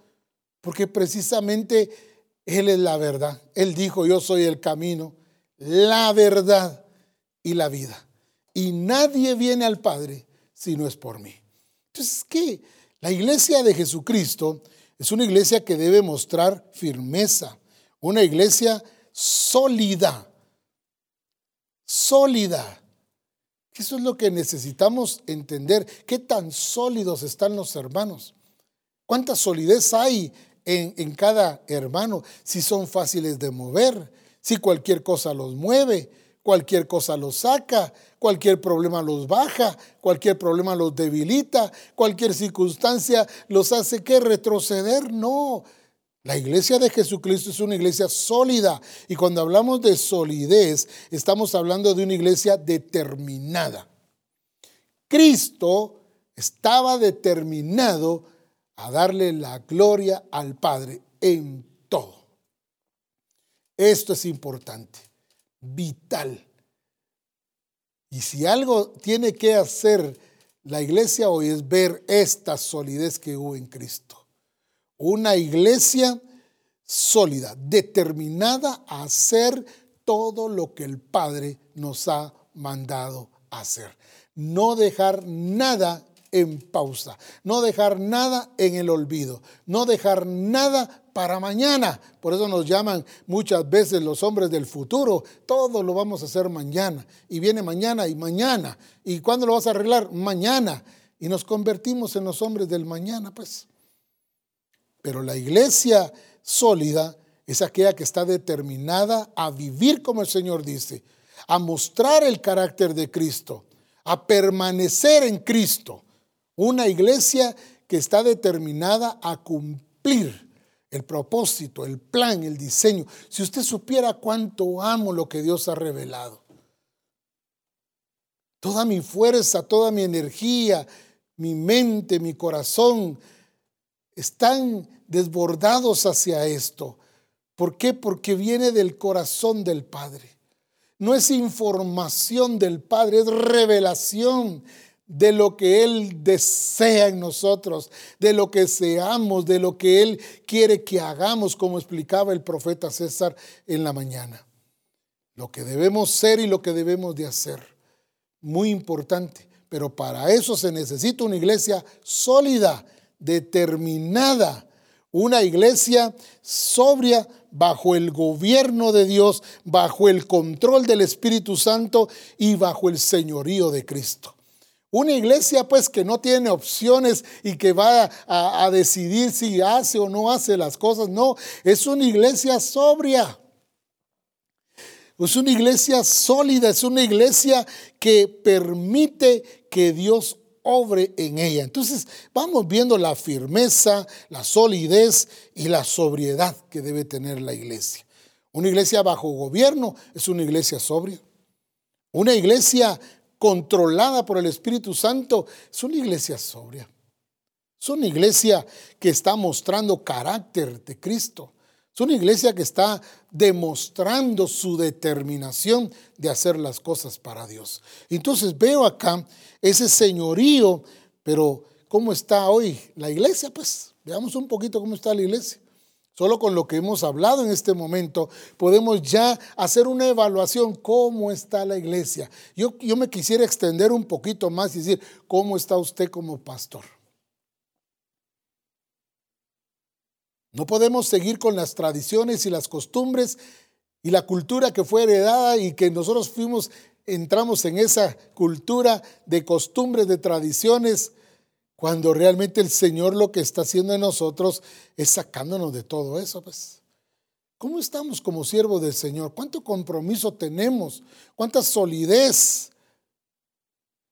porque precisamente Él es la verdad. Él dijo, yo soy el camino, la verdad y la vida. Y nadie viene al Padre si no es por mí. Entonces, ¿qué? La iglesia de Jesucristo es una iglesia que debe mostrar firmeza, una iglesia sólida, sólida. Eso es lo que necesitamos entender. ¿Qué tan sólidos están los hermanos? ¿Cuánta solidez hay en, cada hermano? Si son fáciles de mover, si cualquier cosa los mueve, cualquier cosa los saca, cualquier problema los baja, cualquier problema los debilita, cualquier circunstancia los hace que retroceder. No, la iglesia de Jesucristo es una iglesia sólida y cuando hablamos de solidez estamos hablando de una iglesia determinada. Cristo estaba determinado a darle la gloria al Padre en todo. Esto es importante vital. Y si algo tiene que hacer la iglesia hoy es ver esta solidez que hubo en Cristo. Una iglesia sólida, determinada a hacer todo lo que el Padre nos ha mandado hacer. No dejar nada en pausa, no dejar nada en el olvido, no dejar nada para mañana. Por eso nos llaman muchas veces los hombres del futuro, todo lo vamos a hacer mañana. Y viene mañana y mañana. ¿Y cuándo lo vas a arreglar? Mañana. Y nos convertimos en los hombres del mañana, pues. Pero la iglesia sólida es aquella que está determinada a vivir como el Señor dice, a mostrar el carácter de Cristo, a permanecer en Cristo una iglesia que está determinada a cumplir el propósito, el plan, el diseño. Si usted supiera cuánto amo lo que Dios ha revelado. Toda mi fuerza, toda mi energía, mi mente, mi corazón están desbordados hacia esto. ¿Por qué? Porque viene del corazón del Padre. No es información del Padre, es revelación de lo que Él desea en nosotros, de lo que seamos, de lo que Él quiere que hagamos, como explicaba el profeta César en la mañana. Lo que debemos ser y lo que debemos de hacer. Muy importante. Pero para eso se necesita una iglesia sólida, determinada, una iglesia sobria bajo el gobierno de Dios, bajo el control del Espíritu Santo y bajo el señorío de Cristo. Una iglesia pues que no tiene opciones y que va a, decidir si hace o no hace las cosas. No, es una iglesia sobria. Es una iglesia sólida, es una iglesia que permite que Dios obre en ella. Entonces vamos viendo la firmeza, la solidez y la sobriedad que debe tener la iglesia. Una iglesia bajo gobierno es una iglesia sobria. Una iglesia controlada por el Espíritu Santo, es una iglesia sobria. Es una iglesia que está mostrando carácter de Cristo. Es una iglesia que está demostrando su determinación de hacer las cosas para Dios. Entonces veo acá ese señorío, pero ¿cómo está hoy la iglesia? Pues veamos un poquito cómo está la iglesia. Solo con lo que hemos hablado en este momento podemos ya hacer una evaluación cómo está la iglesia. Yo, yo me quisiera extender un poquito más y decir, ¿cómo está usted como pastor? No podemos seguir con las tradiciones y las costumbres y la cultura que fue heredada y que nosotros fuimos, entramos en esa cultura de costumbres, de tradiciones, cuando realmente el Señor lo que está haciendo en nosotros es sacándonos de todo eso, pues. ¿Cómo estamos como siervos del Señor? ¿Cuánto compromiso tenemos? ¿Cuánta solidez?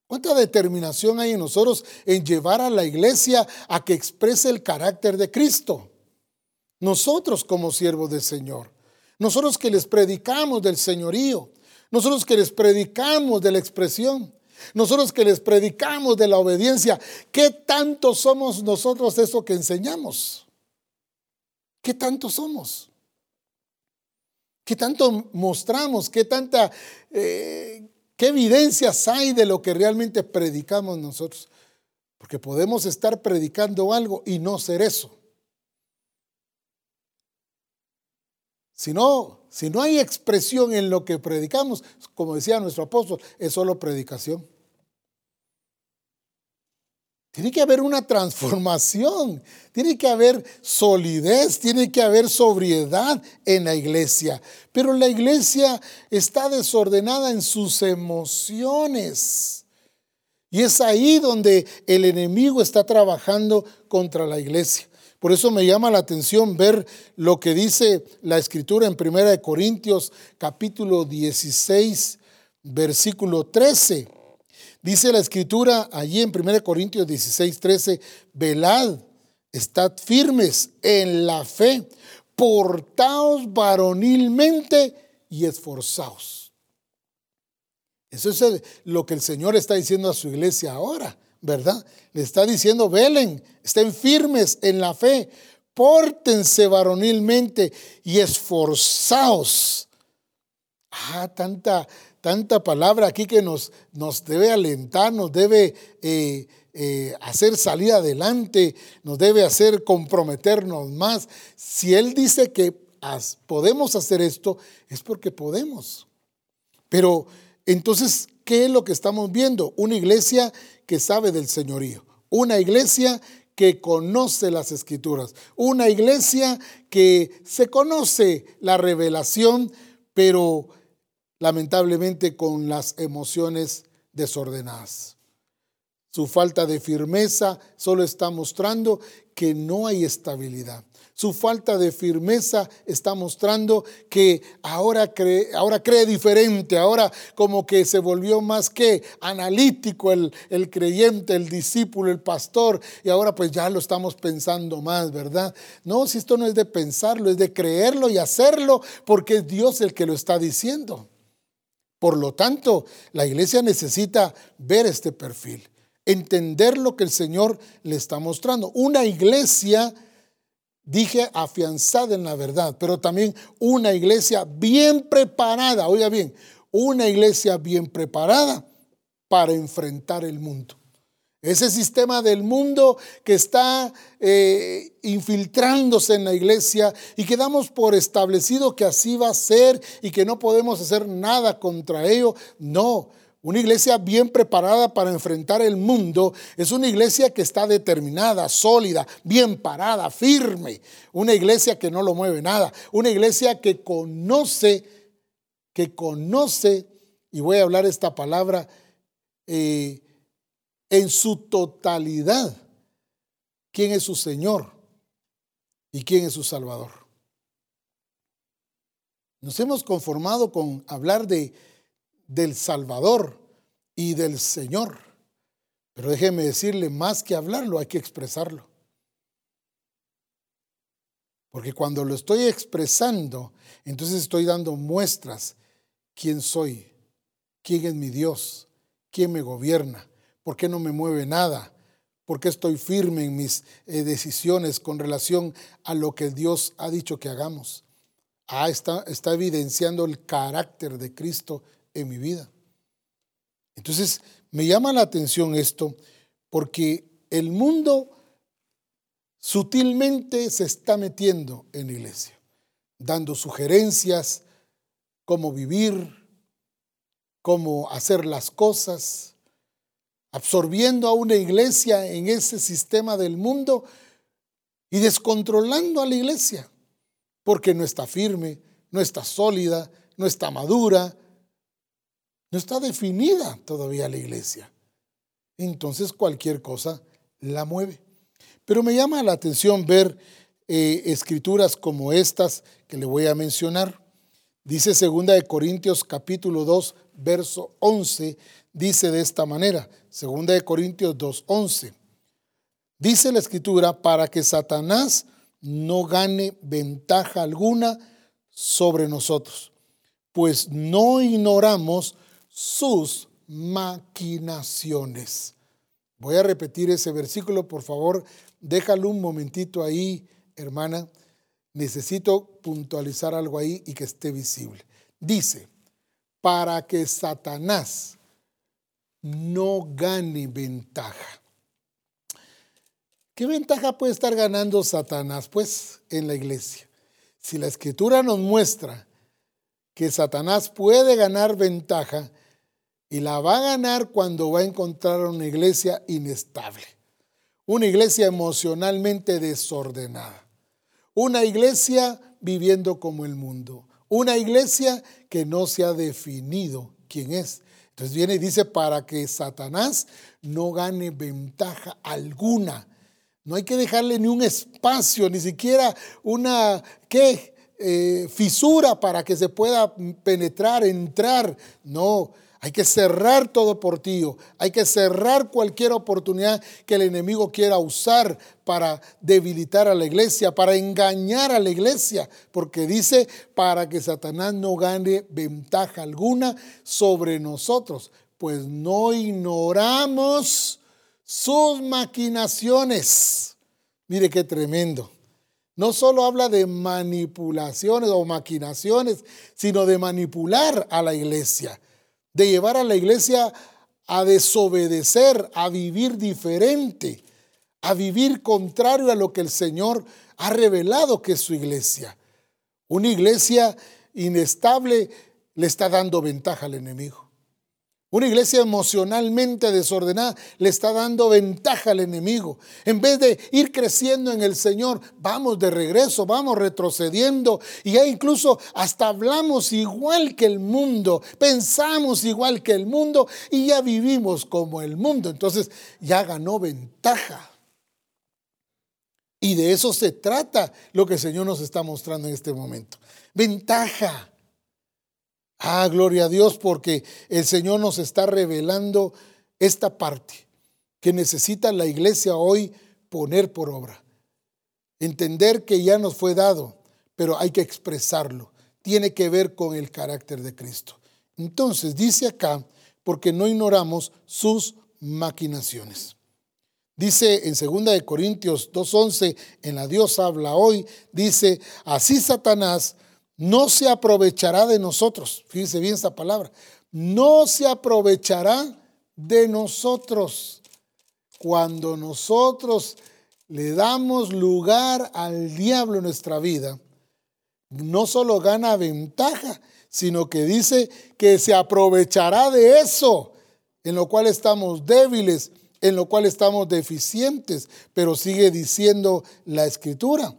¿Cuánta determinación hay en nosotros en llevar a la iglesia a que exprese el carácter de Cristo? Nosotros como siervos del Señor, nosotros que les predicamos del señorío, nosotros que les predicamos de la expresión, nosotros que les predicamos de la obediencia, ¿qué tanto somos nosotros eso que enseñamos? ¿Qué tanto somos? ¿Qué tanto mostramos? ¿Qué tanta, eh, qué evidencias hay de lo que realmente predicamos nosotros? Porque podemos estar predicando algo y no ser eso. Si no, si no hay expresión en lo que predicamos, como decía nuestro apóstol, es solo predicación. Tiene que haber una transformación, tiene que haber solidez, tiene que haber sobriedad en la iglesia. Pero la iglesia está desordenada en sus emociones. Y es ahí donde el enemigo está trabajando contra la iglesia. Por eso me llama la atención ver lo que dice la escritura en 1 Corintios capítulo 16, versículo 13. Dice la escritura allí en 1 Corintios 16, 13, velad, estad firmes en la fe, portaos varonilmente y esforzaos. Eso es lo que el Señor está diciendo a su iglesia ahora. ¿Verdad? Le está diciendo, velen, estén firmes en la fe, pórtense varonilmente y esforzaos. Ah, tanta, tanta palabra aquí que nos, nos debe alentar, nos debe eh, eh, hacer salir adelante, nos debe hacer comprometernos más. Si Él dice que podemos hacer esto, es porque podemos. Pero entonces, ¿qué es lo que estamos viendo? Una iglesia que sabe del señorío, una iglesia que conoce las escrituras, una iglesia que se conoce la revelación, pero lamentablemente con las emociones desordenadas. Su falta de firmeza solo está mostrando que no hay estabilidad. Su falta de firmeza está mostrando que ahora cree, ahora cree diferente, ahora como que se volvió más que analítico el, el creyente, el discípulo, el pastor, y ahora pues ya lo estamos pensando más, ¿verdad? No, si esto no es de pensarlo, es de creerlo y hacerlo, porque es Dios el que lo está diciendo. Por lo tanto, la iglesia necesita ver este perfil, entender lo que el Señor le está mostrando. Una iglesia Dije afianzada en la verdad, pero también una iglesia bien preparada, oiga bien, una iglesia bien preparada para enfrentar el mundo. Ese sistema del mundo que está eh, infiltrándose en la iglesia y que damos por establecido que así va a ser y que no podemos hacer nada contra ello. No, una iglesia bien preparada para enfrentar el mundo es una iglesia que está determinada, sólida, bien parada, firme. Una iglesia que no lo mueve nada. Una iglesia que conoce, que conoce, y voy a hablar esta palabra eh, en su totalidad, quién es su Señor y quién es su Salvador. Nos hemos conformado con hablar de del Salvador y del Señor. Pero déjeme decirle, más que hablarlo, hay que expresarlo. Porque cuando lo estoy expresando, entonces estoy dando muestras quién soy, quién es mi Dios, ¿quién me gobierna? ¿Por qué no me mueve nada? ¿Por qué estoy firme en mis eh, decisiones con relación a lo que Dios ha dicho que hagamos? Ah, está, está evidenciando el carácter de Cristo en mi vida. Entonces, me llama la atención esto porque el mundo sutilmente se está metiendo en la iglesia, dando sugerencias, cómo vivir, cómo hacer las cosas, absorbiendo a una iglesia en ese sistema del mundo y descontrolando a la iglesia, porque no está firme, no está sólida, no está madura, no está definida todavía la iglesia. Entonces cualquier cosa la mueve. Pero me llama la atención ver eh, escrituras como estas que le voy a mencionar. Dice segunda de Corintios capítulo 2, verso 11, dice de esta manera, segunda de Corintios 2, 11. Dice la escritura, para que Satanás no gane ventaja alguna sobre nosotros, pues no ignoramos sus maquinaciones. Voy a repetir ese versículo, por favor, déjalo un momentito ahí, hermana. Necesito puntualizar algo ahí y que esté visible. Dice, para que Satanás no gane ventaja. ¿Qué ventaja puede estar ganando Satanás? Pues en la iglesia. Si la escritura nos muestra que Satanás puede ganar ventaja, y la va a ganar cuando va a encontrar una iglesia inestable, una iglesia emocionalmente desordenada, una iglesia viviendo como el mundo, una iglesia que no se ha definido quién es. Entonces viene y dice, para que Satanás no gane ventaja alguna. No hay que dejarle ni un espacio, ni siquiera una, ¿qué? Eh, fisura para que se pueda penetrar, entrar. No, hay que cerrar todo portillo, hay que cerrar cualquier oportunidad que el enemigo quiera usar para debilitar a la iglesia, para engañar a la iglesia, porque dice, para que Satanás no gane ventaja alguna sobre nosotros, pues no ignoramos sus maquinaciones. Mire qué tremendo. No solo habla de manipulaciones o maquinaciones, sino de manipular a la iglesia de llevar a la iglesia a desobedecer, a vivir diferente, a vivir contrario a lo que el Señor ha revelado que es su iglesia. Una iglesia inestable le está dando ventaja al enemigo. Una iglesia emocionalmente desordenada le está dando ventaja al enemigo. En vez de ir creciendo en el Señor, vamos de regreso, vamos retrocediendo y ya incluso hasta hablamos igual que el mundo, pensamos igual que el mundo y ya vivimos como el mundo. Entonces ya ganó ventaja. Y de eso se trata lo que el Señor nos está mostrando en este momento. Ventaja. Ah, gloria a Dios, porque el Señor nos está revelando esta parte que necesita la iglesia hoy poner por obra. Entender que ya nos fue dado, pero hay que expresarlo. Tiene que ver con el carácter de Cristo. Entonces, dice acá, porque no ignoramos sus maquinaciones. Dice en 2 de Corintios 2:11, en la Dios habla hoy, dice, así Satanás no se aprovechará de nosotros. Fíjense bien esta palabra. No se aprovechará de nosotros cuando nosotros le damos lugar al diablo en nuestra vida. No solo gana ventaja, sino que dice que se aprovechará de eso, en lo cual estamos débiles, en lo cual estamos deficientes, pero sigue diciendo la escritura.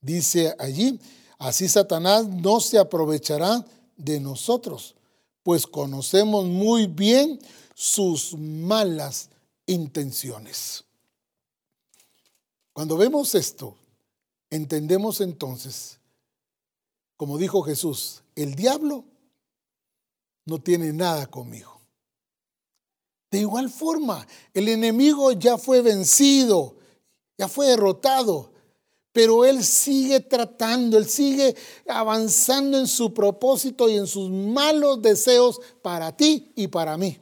Dice allí, Así Satanás no se aprovechará de nosotros, pues conocemos muy bien sus malas intenciones. Cuando vemos esto, entendemos entonces, como dijo Jesús, el diablo no tiene nada conmigo. De igual forma, el enemigo ya fue vencido, ya fue derrotado pero Él sigue tratando, Él sigue avanzando en su propósito y en sus malos deseos para ti y para mí.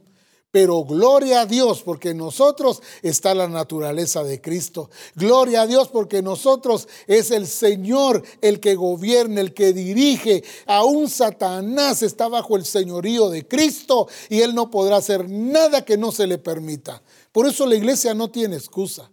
Pero gloria a Dios porque en nosotros está la naturaleza de Cristo. Gloria a Dios porque en nosotros es el Señor el que gobierna, el que dirige. Aún Satanás está bajo el señorío de Cristo y él no podrá hacer nada que no se le permita. Por eso la iglesia no tiene excusa.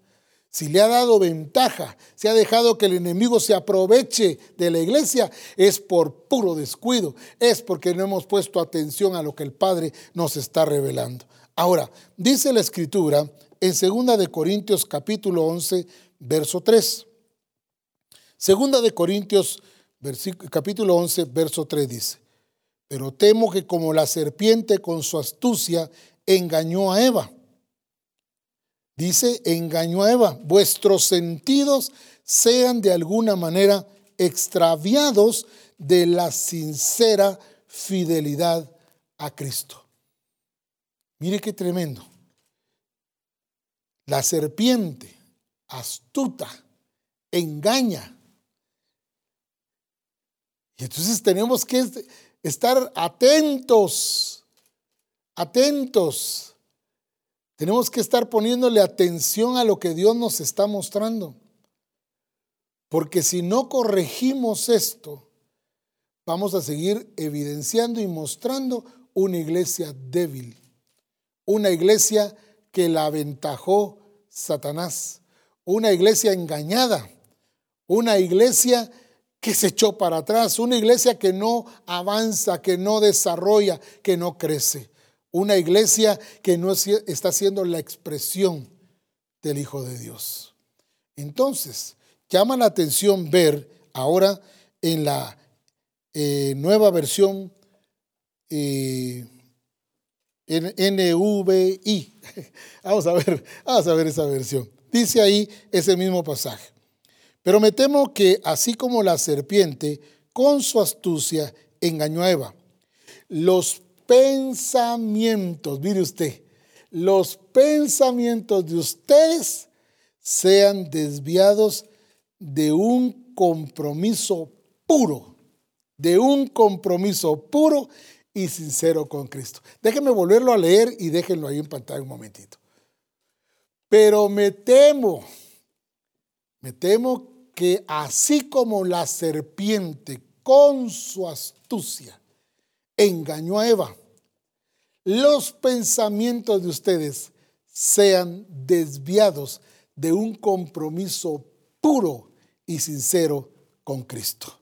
Si le ha dado ventaja, si ha dejado que el enemigo se aproveche de la iglesia, es por puro descuido, es porque no hemos puesto atención a lo que el Padre nos está revelando. Ahora, dice la escritura en 2 de Corintios capítulo 11, verso 3. Segunda de Corintios capítulo 11, verso 3 dice, pero temo que como la serpiente con su astucia engañó a Eva Dice, engañó a Eva, vuestros sentidos sean de alguna manera extraviados de la sincera fidelidad a Cristo. Mire qué tremendo. La serpiente, astuta, engaña. Y entonces tenemos que estar atentos, atentos tenemos que estar poniéndole atención a lo que Dios nos está mostrando. Porque si no corregimos esto, vamos a seguir evidenciando y mostrando una iglesia débil, una iglesia que la aventajó Satanás, una iglesia engañada, una iglesia que se echó para atrás, una iglesia que no avanza, que no desarrolla, que no crece. Una iglesia que no está siendo la expresión del Hijo de Dios. Entonces, llama la atención ver ahora en la eh, nueva versión eh, NVI. Vamos a ver, vamos a ver esa versión. Dice ahí ese mismo pasaje. Pero me temo que así como la serpiente con su astucia engañó a Eva, los pensamientos, mire usted, los pensamientos de ustedes sean desviados de un compromiso puro, de un compromiso puro y sincero con Cristo. Déjenme volverlo a leer y déjenlo ahí en pantalla un momentito. Pero me temo, me temo que así como la serpiente con su astucia engañó a Eva, los pensamientos de ustedes sean desviados de un compromiso puro y sincero con Cristo.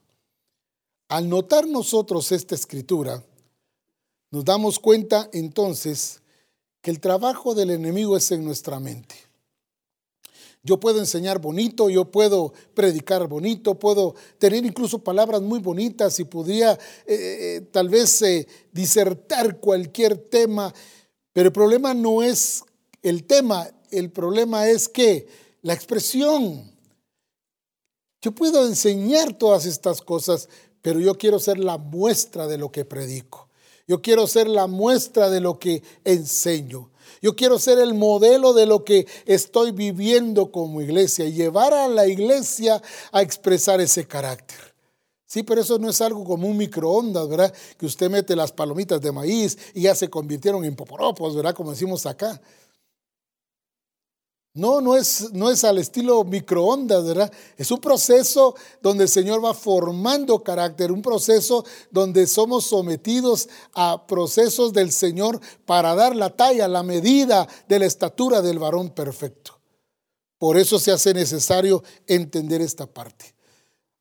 Al notar nosotros esta escritura, nos damos cuenta entonces que el trabajo del enemigo es en nuestra mente. Yo puedo enseñar bonito, yo puedo predicar bonito, puedo tener incluso palabras muy bonitas y podría eh, eh, tal vez eh, disertar cualquier tema, pero el problema no es el tema, el problema es que la expresión. Yo puedo enseñar todas estas cosas, pero yo quiero ser la muestra de lo que predico. Yo quiero ser la muestra de lo que enseño. Yo quiero ser el modelo de lo que estoy viviendo como iglesia y llevar a la iglesia a expresar ese carácter. Sí, pero eso no es algo como un microondas, ¿verdad? Que usted mete las palomitas de maíz y ya se convirtieron en poporopos, ¿verdad? Como decimos acá. No, no es, no es al estilo microondas, ¿verdad? Es un proceso donde el Señor va formando carácter, un proceso donde somos sometidos a procesos del Señor para dar la talla, la medida de la estatura del varón perfecto. Por eso se hace necesario entender esta parte.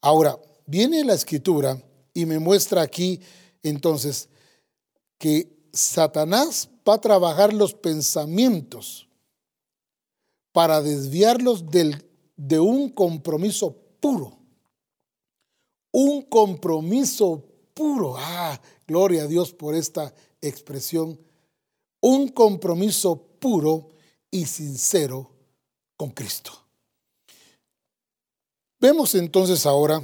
Ahora, viene la escritura y me muestra aquí entonces que Satanás va a trabajar los pensamientos para desviarlos del, de un compromiso puro. Un compromiso puro. Ah, gloria a Dios por esta expresión. Un compromiso puro y sincero con Cristo. Vemos entonces ahora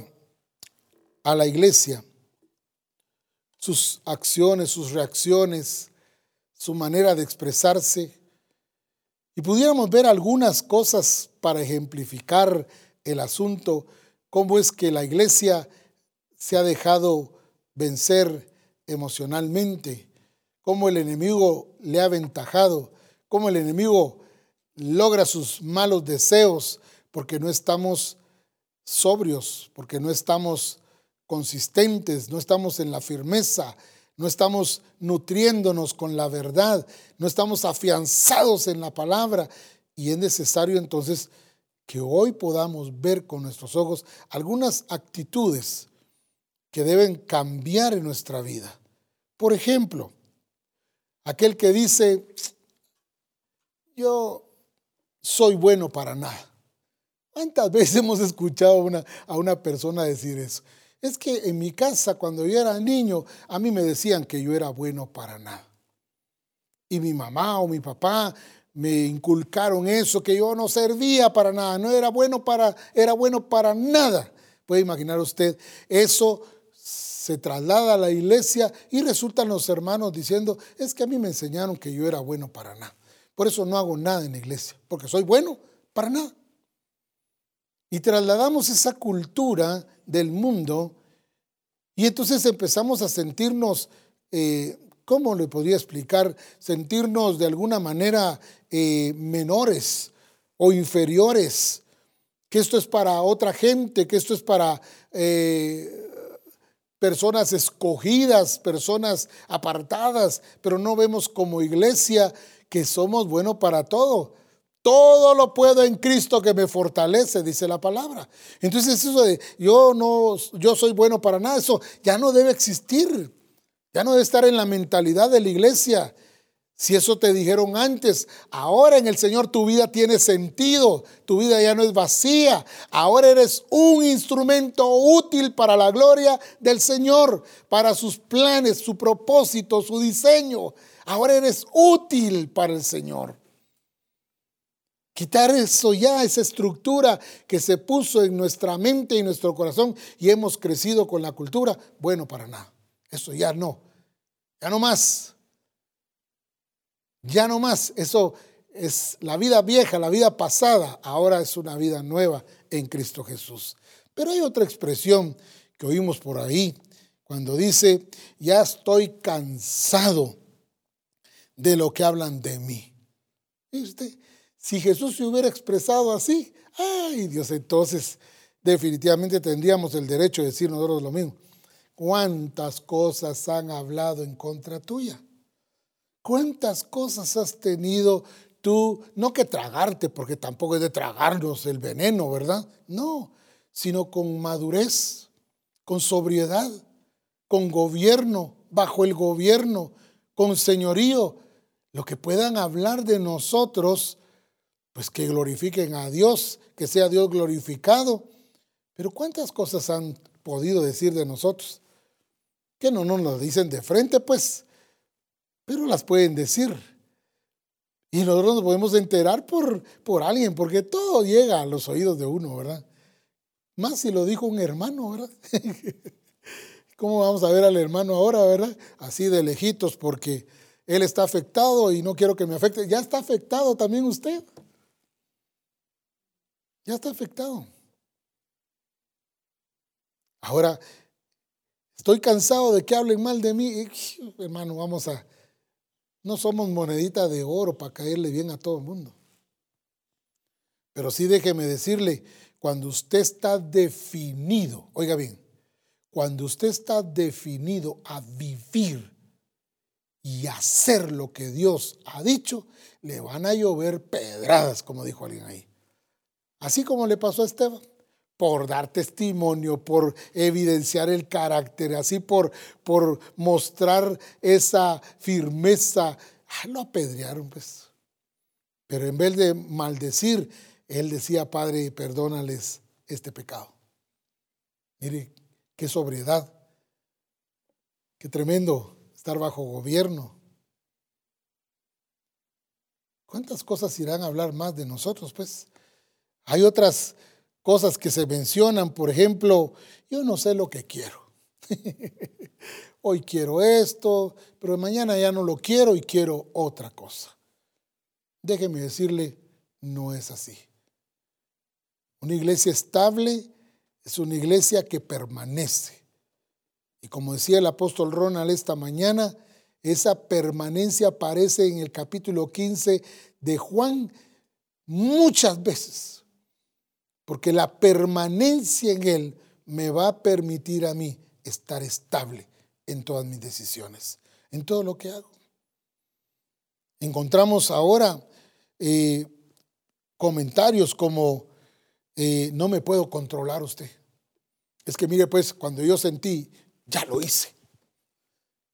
a la iglesia, sus acciones, sus reacciones, su manera de expresarse, y pudiéramos ver algunas cosas para ejemplificar el asunto, cómo es que la iglesia se ha dejado vencer emocionalmente, cómo el enemigo le ha aventajado, cómo el enemigo logra sus malos deseos porque no estamos sobrios, porque no estamos consistentes, no estamos en la firmeza, no estamos nutriéndonos con la verdad, no estamos afianzados en la palabra. Y es necesario entonces que hoy podamos ver con nuestros ojos algunas actitudes que deben cambiar en nuestra vida. Por ejemplo, aquel que dice, yo soy bueno para nada. ¿Cuántas veces hemos escuchado a una, a una persona decir eso? Es que en mi casa, cuando yo era niño, a mí me decían que yo era bueno para nada. Y mi mamá o mi papá me inculcaron eso, que yo no servía para nada, no era bueno para, era bueno para nada. Puede imaginar usted, eso se traslada a la iglesia y resultan los hermanos diciendo, es que a mí me enseñaron que yo era bueno para nada. Por eso no hago nada en la iglesia, porque soy bueno para nada. Y trasladamos esa cultura del mundo y entonces empezamos a sentirnos, eh, ¿cómo le podría explicar? Sentirnos de alguna manera eh, menores o inferiores, que esto es para otra gente, que esto es para eh, personas escogidas, personas apartadas, pero no vemos como iglesia que somos buenos para todo. Todo lo puedo en Cristo que me fortalece, dice la palabra. Entonces eso de yo no yo soy bueno para nada, eso ya no debe existir. Ya no debe estar en la mentalidad de la iglesia. Si eso te dijeron antes, ahora en el Señor tu vida tiene sentido, tu vida ya no es vacía, ahora eres un instrumento útil para la gloria del Señor, para sus planes, su propósito, su diseño. Ahora eres útil para el Señor. Quitar eso ya, esa estructura que se puso en nuestra mente y nuestro corazón y hemos crecido con la cultura, bueno, para nada. Eso ya no. Ya no más. Ya no más. Eso es la vida vieja, la vida pasada. Ahora es una vida nueva en Cristo Jesús. Pero hay otra expresión que oímos por ahí cuando dice, ya estoy cansado de lo que hablan de mí. ¿Viste? Si Jesús se hubiera expresado así, ay Dios, entonces definitivamente tendríamos el derecho de decir nosotros lo mismo. ¿Cuántas cosas han hablado en contra tuya? ¿Cuántas cosas has tenido tú? No que tragarte, porque tampoco es de tragarnos el veneno, ¿verdad? No, sino con madurez, con sobriedad, con gobierno, bajo el gobierno, con señorío, lo que puedan hablar de nosotros, pues que glorifiquen a Dios, que sea Dios glorificado. Pero ¿cuántas cosas han podido decir de nosotros? Que no nos lo dicen de frente, pues, pero las pueden decir. Y nosotros nos podemos enterar por, por alguien, porque todo llega a los oídos de uno, ¿verdad? Más si lo dijo un hermano, ¿verdad? ¿Cómo vamos a ver al hermano ahora, verdad? Así de lejitos, porque él está afectado y no quiero que me afecte. Ya está afectado también usted. Ya está afectado. Ahora, estoy cansado de que hablen mal de mí. Hermano, vamos a... No somos monedita de oro para caerle bien a todo el mundo. Pero sí déjeme decirle, cuando usted está definido, oiga bien, cuando usted está definido a vivir y hacer lo que Dios ha dicho, le van a llover pedradas, como dijo alguien ahí. Así como le pasó a Esteban, por dar testimonio, por evidenciar el carácter, así por, por mostrar esa firmeza. Ah, lo apedrearon, pues. Pero en vez de maldecir, él decía, Padre, perdónales este pecado. Mire, qué sobriedad, qué tremendo estar bajo gobierno. ¿Cuántas cosas irán a hablar más de nosotros? Pues hay otras cosas que se mencionan, por ejemplo, yo no sé lo que quiero. Hoy quiero esto, pero mañana ya no lo quiero y quiero otra cosa. Déjeme decirle, no es así. Una iglesia estable es una iglesia que permanece. Y como decía el apóstol Ronald esta mañana, Esa permanencia aparece en el capítulo 15 de Juan muchas veces, porque la permanencia en Él me va a permitir a mí estar estable en todas mis decisiones, en todo lo que hago. Encontramos ahora eh, comentarios como, eh, no me puedo controlar usted. Es que mire pues, cuando yo sentí, ya lo hice.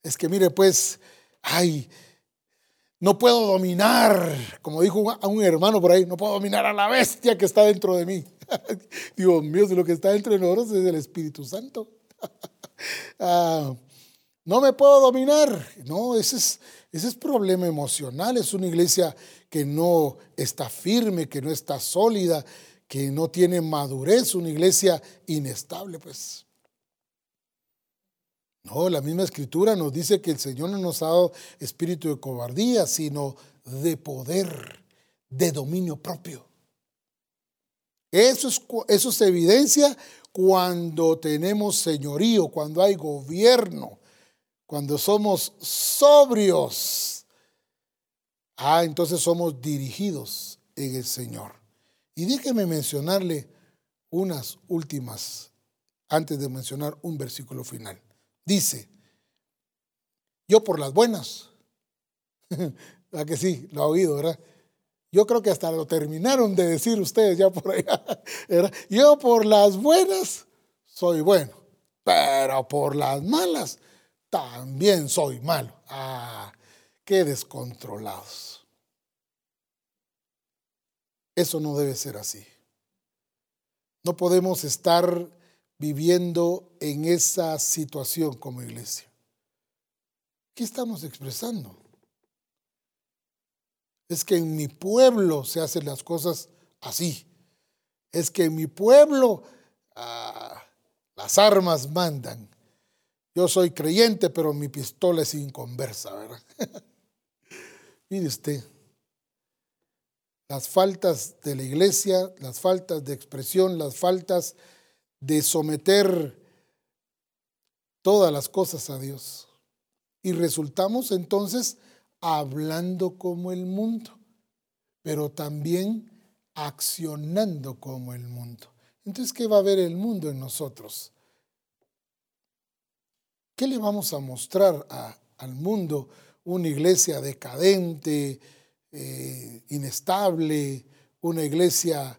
Es que mire pues, ay, no puedo dominar, como dijo un hermano por ahí, no puedo dominar a la bestia que está dentro de mí. Dios mío, si lo que está dentro de nosotros es el Espíritu Santo. Ah, no me puedo dominar. No, ese es, ese es problema emocional. Es una iglesia que no está firme, que no está sólida, que no tiene madurez, una iglesia inestable, pues. No, la misma escritura nos dice que el Señor no nos ha dado espíritu de cobardía, sino de poder, de dominio propio. Eso, es, eso evidencia cuando tenemos señorío, cuando hay gobierno, cuando somos sobrios. Ah, entonces somos dirigidos en el Señor. Y déjeme mencionarle unas últimas, antes de mencionar un versículo final. Dice, yo por las buenas, ¿a que sí? Lo ha oído, ¿verdad? Yo creo que hasta lo terminaron de decir ustedes ya por allá. Yo por las buenas soy bueno, pero por las malas también soy malo. Ah, qué descontrolados. Eso no debe ser así. No podemos estar viviendo en esa situación como iglesia. ¿Qué estamos expresando? Es que en mi pueblo se hacen las cosas así. Es que en mi pueblo ah, las armas mandan. Yo soy creyente, pero mi pistola es inconversa, ¿verdad? Mire usted, las faltas de la iglesia, las faltas de expresión, las faltas de someter todas las cosas a Dios. Y resultamos entonces hablando como el mundo, pero también accionando como el mundo. Entonces, ¿qué va a ver el mundo en nosotros? ¿Qué le vamos a mostrar al mundo? Una iglesia decadente, eh, inestable, una iglesia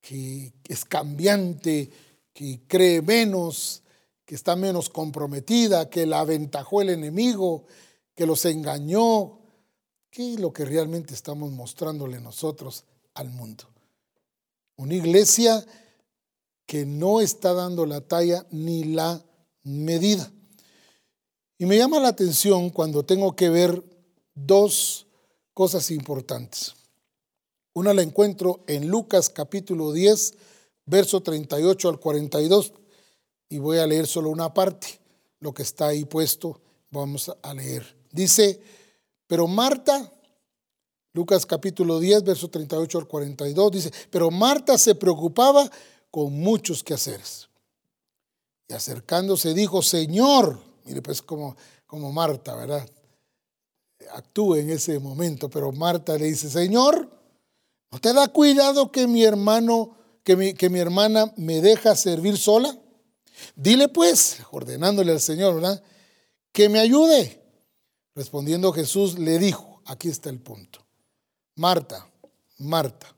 que es cambiante, que cree menos, que está menos comprometida, que la aventajó el enemigo, que los engañó. ¿Qué es lo que realmente estamos mostrándole nosotros al mundo? Una iglesia que no está dando la talla ni la medida. Y me llama la atención cuando tengo que ver dos cosas importantes. Una la encuentro en Lucas capítulo 10, verso 38 al 42, y voy a leer solo una parte, lo que está ahí puesto, vamos a leer. Dice, pero Marta, Lucas capítulo 10, verso 38 al 42, dice, pero Marta se preocupaba con muchos quehaceres. Y acercándose dijo, Señor, mire pues como, como Marta, ¿verdad? Actúa en ese momento, pero Marta le dice, Señor, ¿no te da cuidado que mi hermano, que mi, que mi hermana me deja servir sola? Dile pues, ordenándole al Señor, ¿verdad? Que me ayude. Respondiendo Jesús le dijo, aquí está el punto, Marta, Marta,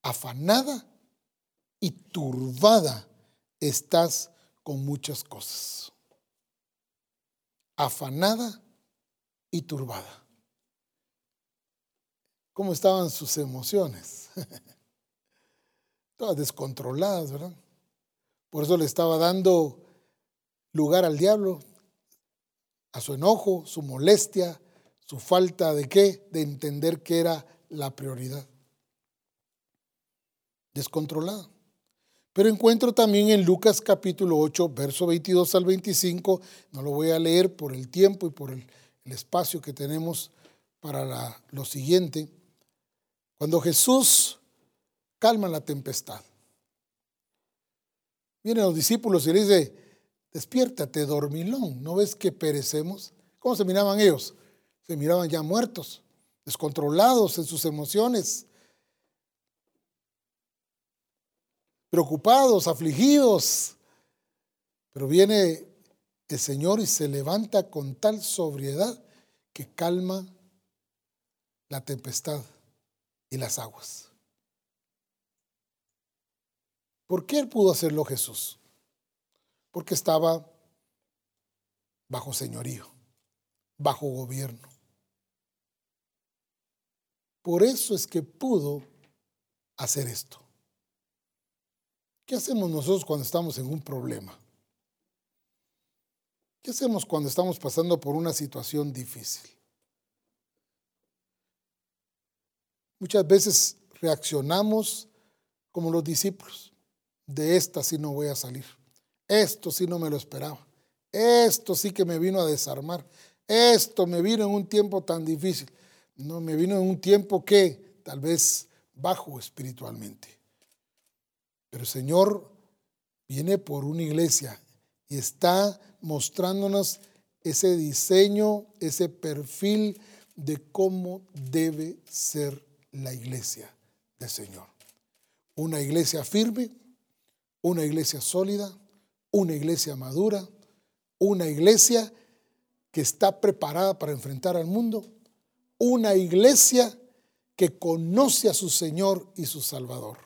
afanada y turbada estás con muchas cosas. Afanada y turbada. ¿Cómo estaban sus emociones? Todas descontroladas, ¿verdad? Por eso le estaba dando lugar al diablo, a su enojo, su molestia, su falta de qué, de entender que era la prioridad. Descontrolada. Pero encuentro también en Lucas capítulo 8, verso 22 al 25, no lo voy a leer por el tiempo y por el, espacio que tenemos para lo siguiente, cuando Jesús calma la tempestad. Vienen los discípulos y le dice, despiértate, dormilón, ¿no ves que perecemos? ¿Cómo se miraban ellos? Se miraban ya muertos, descontrolados en sus emociones, preocupados, afligidos. Pero viene el Señor y se levanta con tal sobriedad que calma la tempestad y las aguas. ¿Por qué pudo hacerlo Jesús? Porque estaba bajo señorío, bajo gobierno. Por eso es que pudo hacer esto. ¿Qué hacemos nosotros cuando estamos en un problema? ¿Qué hacemos cuando estamos pasando por una situación difícil? Muchas veces reaccionamos como los discípulos. De esta sí no voy a salir. Esto sí no me lo esperaba. Esto sí que me vino a desarmar. Esto me vino en un tiempo tan difícil. No, me vino en un tiempo que tal vez bajo espiritualmente. Pero el Señor viene por una iglesia y está mostrándonos ese diseño, ese perfil de cómo debe ser la iglesia del Señor. Una iglesia firme, una iglesia sólida, una iglesia madura, una iglesia que está preparada para enfrentar al mundo, una iglesia que conoce a su Señor y su Salvador,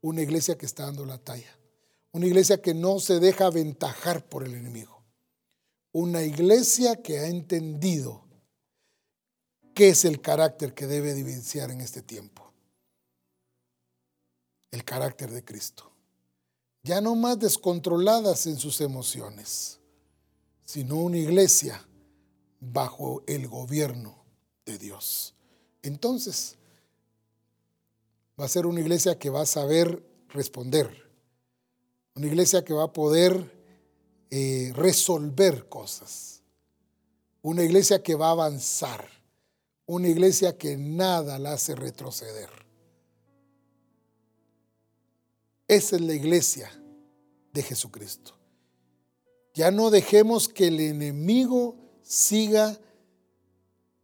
una iglesia que está dando la talla, una iglesia que no se deja aventajar por el enemigo, una iglesia que ha entendido qué es el carácter que debe evidenciar en este tiempo. El carácter de Cristo. Ya no más descontroladas en sus emociones, sino una iglesia bajo el gobierno de Dios. Entonces, va a ser una iglesia que va a saber responder, una iglesia que va a poder eh, resolver cosas, una iglesia que va a avanzar una iglesia que nada la hace retroceder. Esa es la iglesia de Jesucristo. Ya no dejemos que el enemigo siga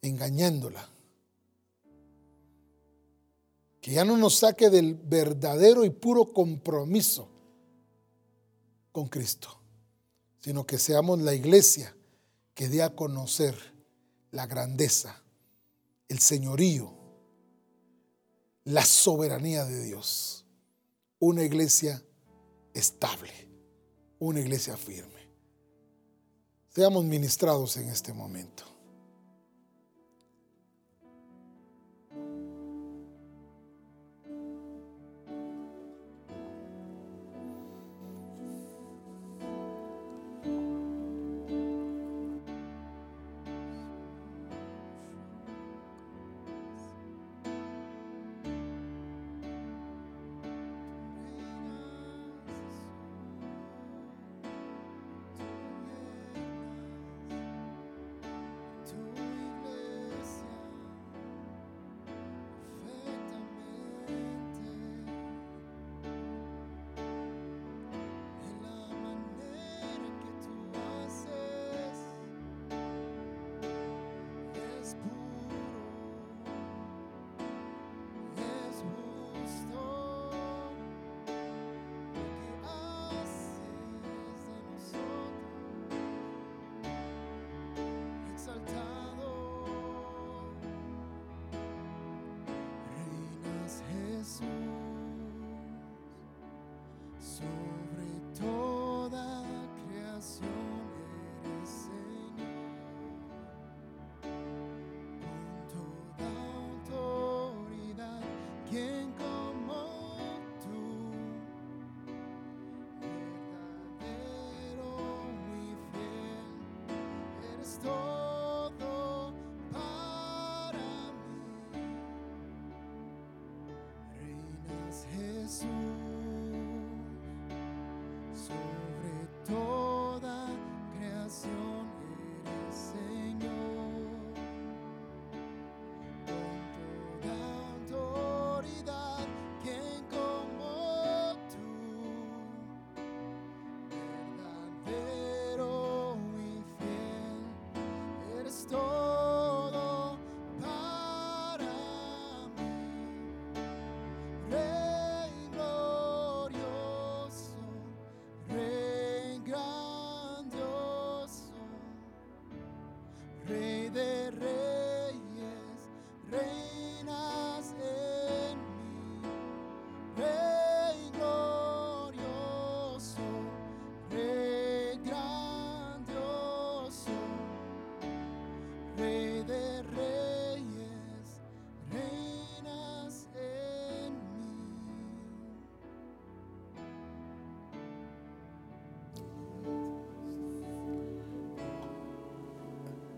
engañándola. Que ya no nos saque del verdadero y puro compromiso con Cristo, sino que seamos la iglesia que dé a conocer la grandeza el señorío, la soberanía de Dios. Una iglesia estable, una iglesia firme. Seamos ministrados en este momento. todo para mí. Reinas Jesús.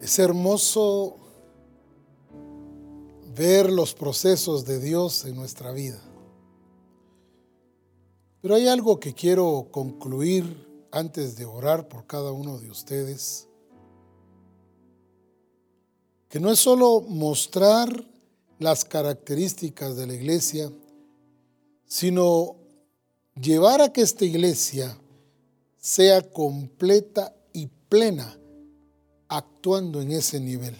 Es hermoso ver los procesos de Dios en nuestra vida. Pero hay algo que quiero concluir antes de orar por cada uno de ustedes, que no es solo mostrar las características de la iglesia, sino llevar a que esta iglesia sea completa y plena actuando en ese nivel.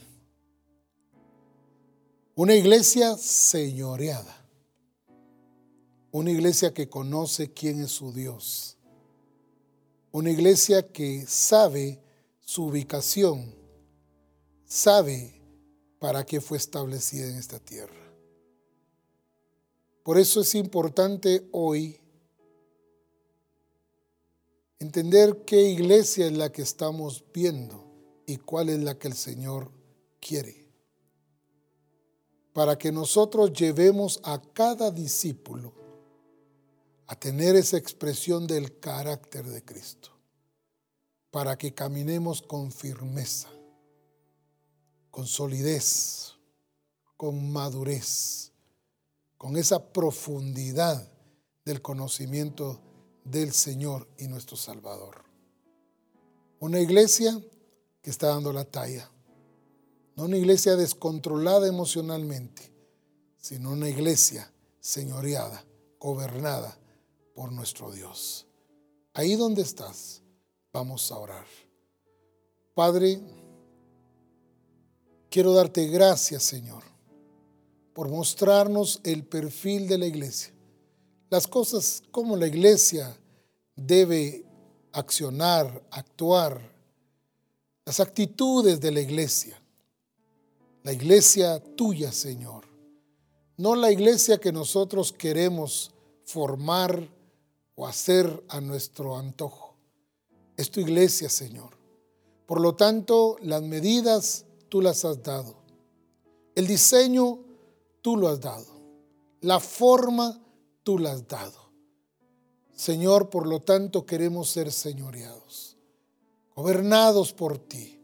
Una iglesia señoreada. Una iglesia que conoce quién es su Dios. Una iglesia que sabe su ubicación, sabe para qué fue establecida en esta tierra. Por eso es importante hoy entender qué iglesia es la que estamos viendo y cuál es la que el Señor quiere. Para que nosotros llevemos a cada discípulo a tener esa expresión del carácter de Cristo. Para que caminemos con firmeza, con solidez, con madurez con esa profundidad del conocimiento del Señor y nuestro Salvador. Una iglesia que está dando la talla. No una iglesia descontrolada emocionalmente, sino una iglesia señoreada, gobernada por nuestro Dios. Ahí donde estás, vamos a orar. Padre, quiero darte gracias, Señor por mostrarnos el perfil de la iglesia. Las cosas como la iglesia debe accionar, actuar, las actitudes de la iglesia. La iglesia tuya, Señor. No la iglesia que nosotros queremos formar o hacer a nuestro antojo. Es tu iglesia, Señor. Por lo tanto, las medidas tú las has dado. El diseño tú lo has dado. La forma tú la has dado. Señor, por lo tanto queremos ser señoreados, gobernados por ti,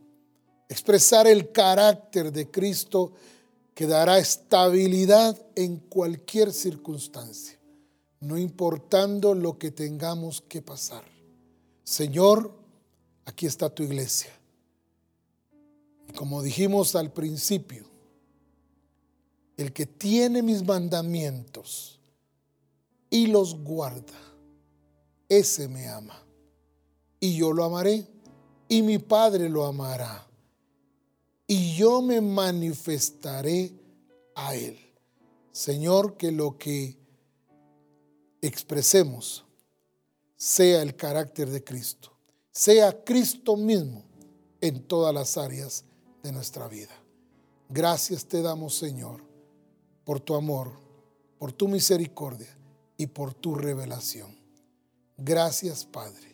expresar el carácter de Cristo que dará estabilidad en cualquier circunstancia, no importando lo que tengamos que pasar. Señor, aquí está tu iglesia. Y como dijimos al principio, el que tiene mis mandamientos y los guarda, ese me ama. Y yo lo amaré, y mi Padre lo amará. Y yo me manifestaré a él. Señor, que lo que expresemos sea el carácter de Cristo, sea Cristo mismo en todas las áreas de nuestra vida. Gracias te damos, Señor por tu amor, por tu misericordia y por tu revelación. Gracias, Padre,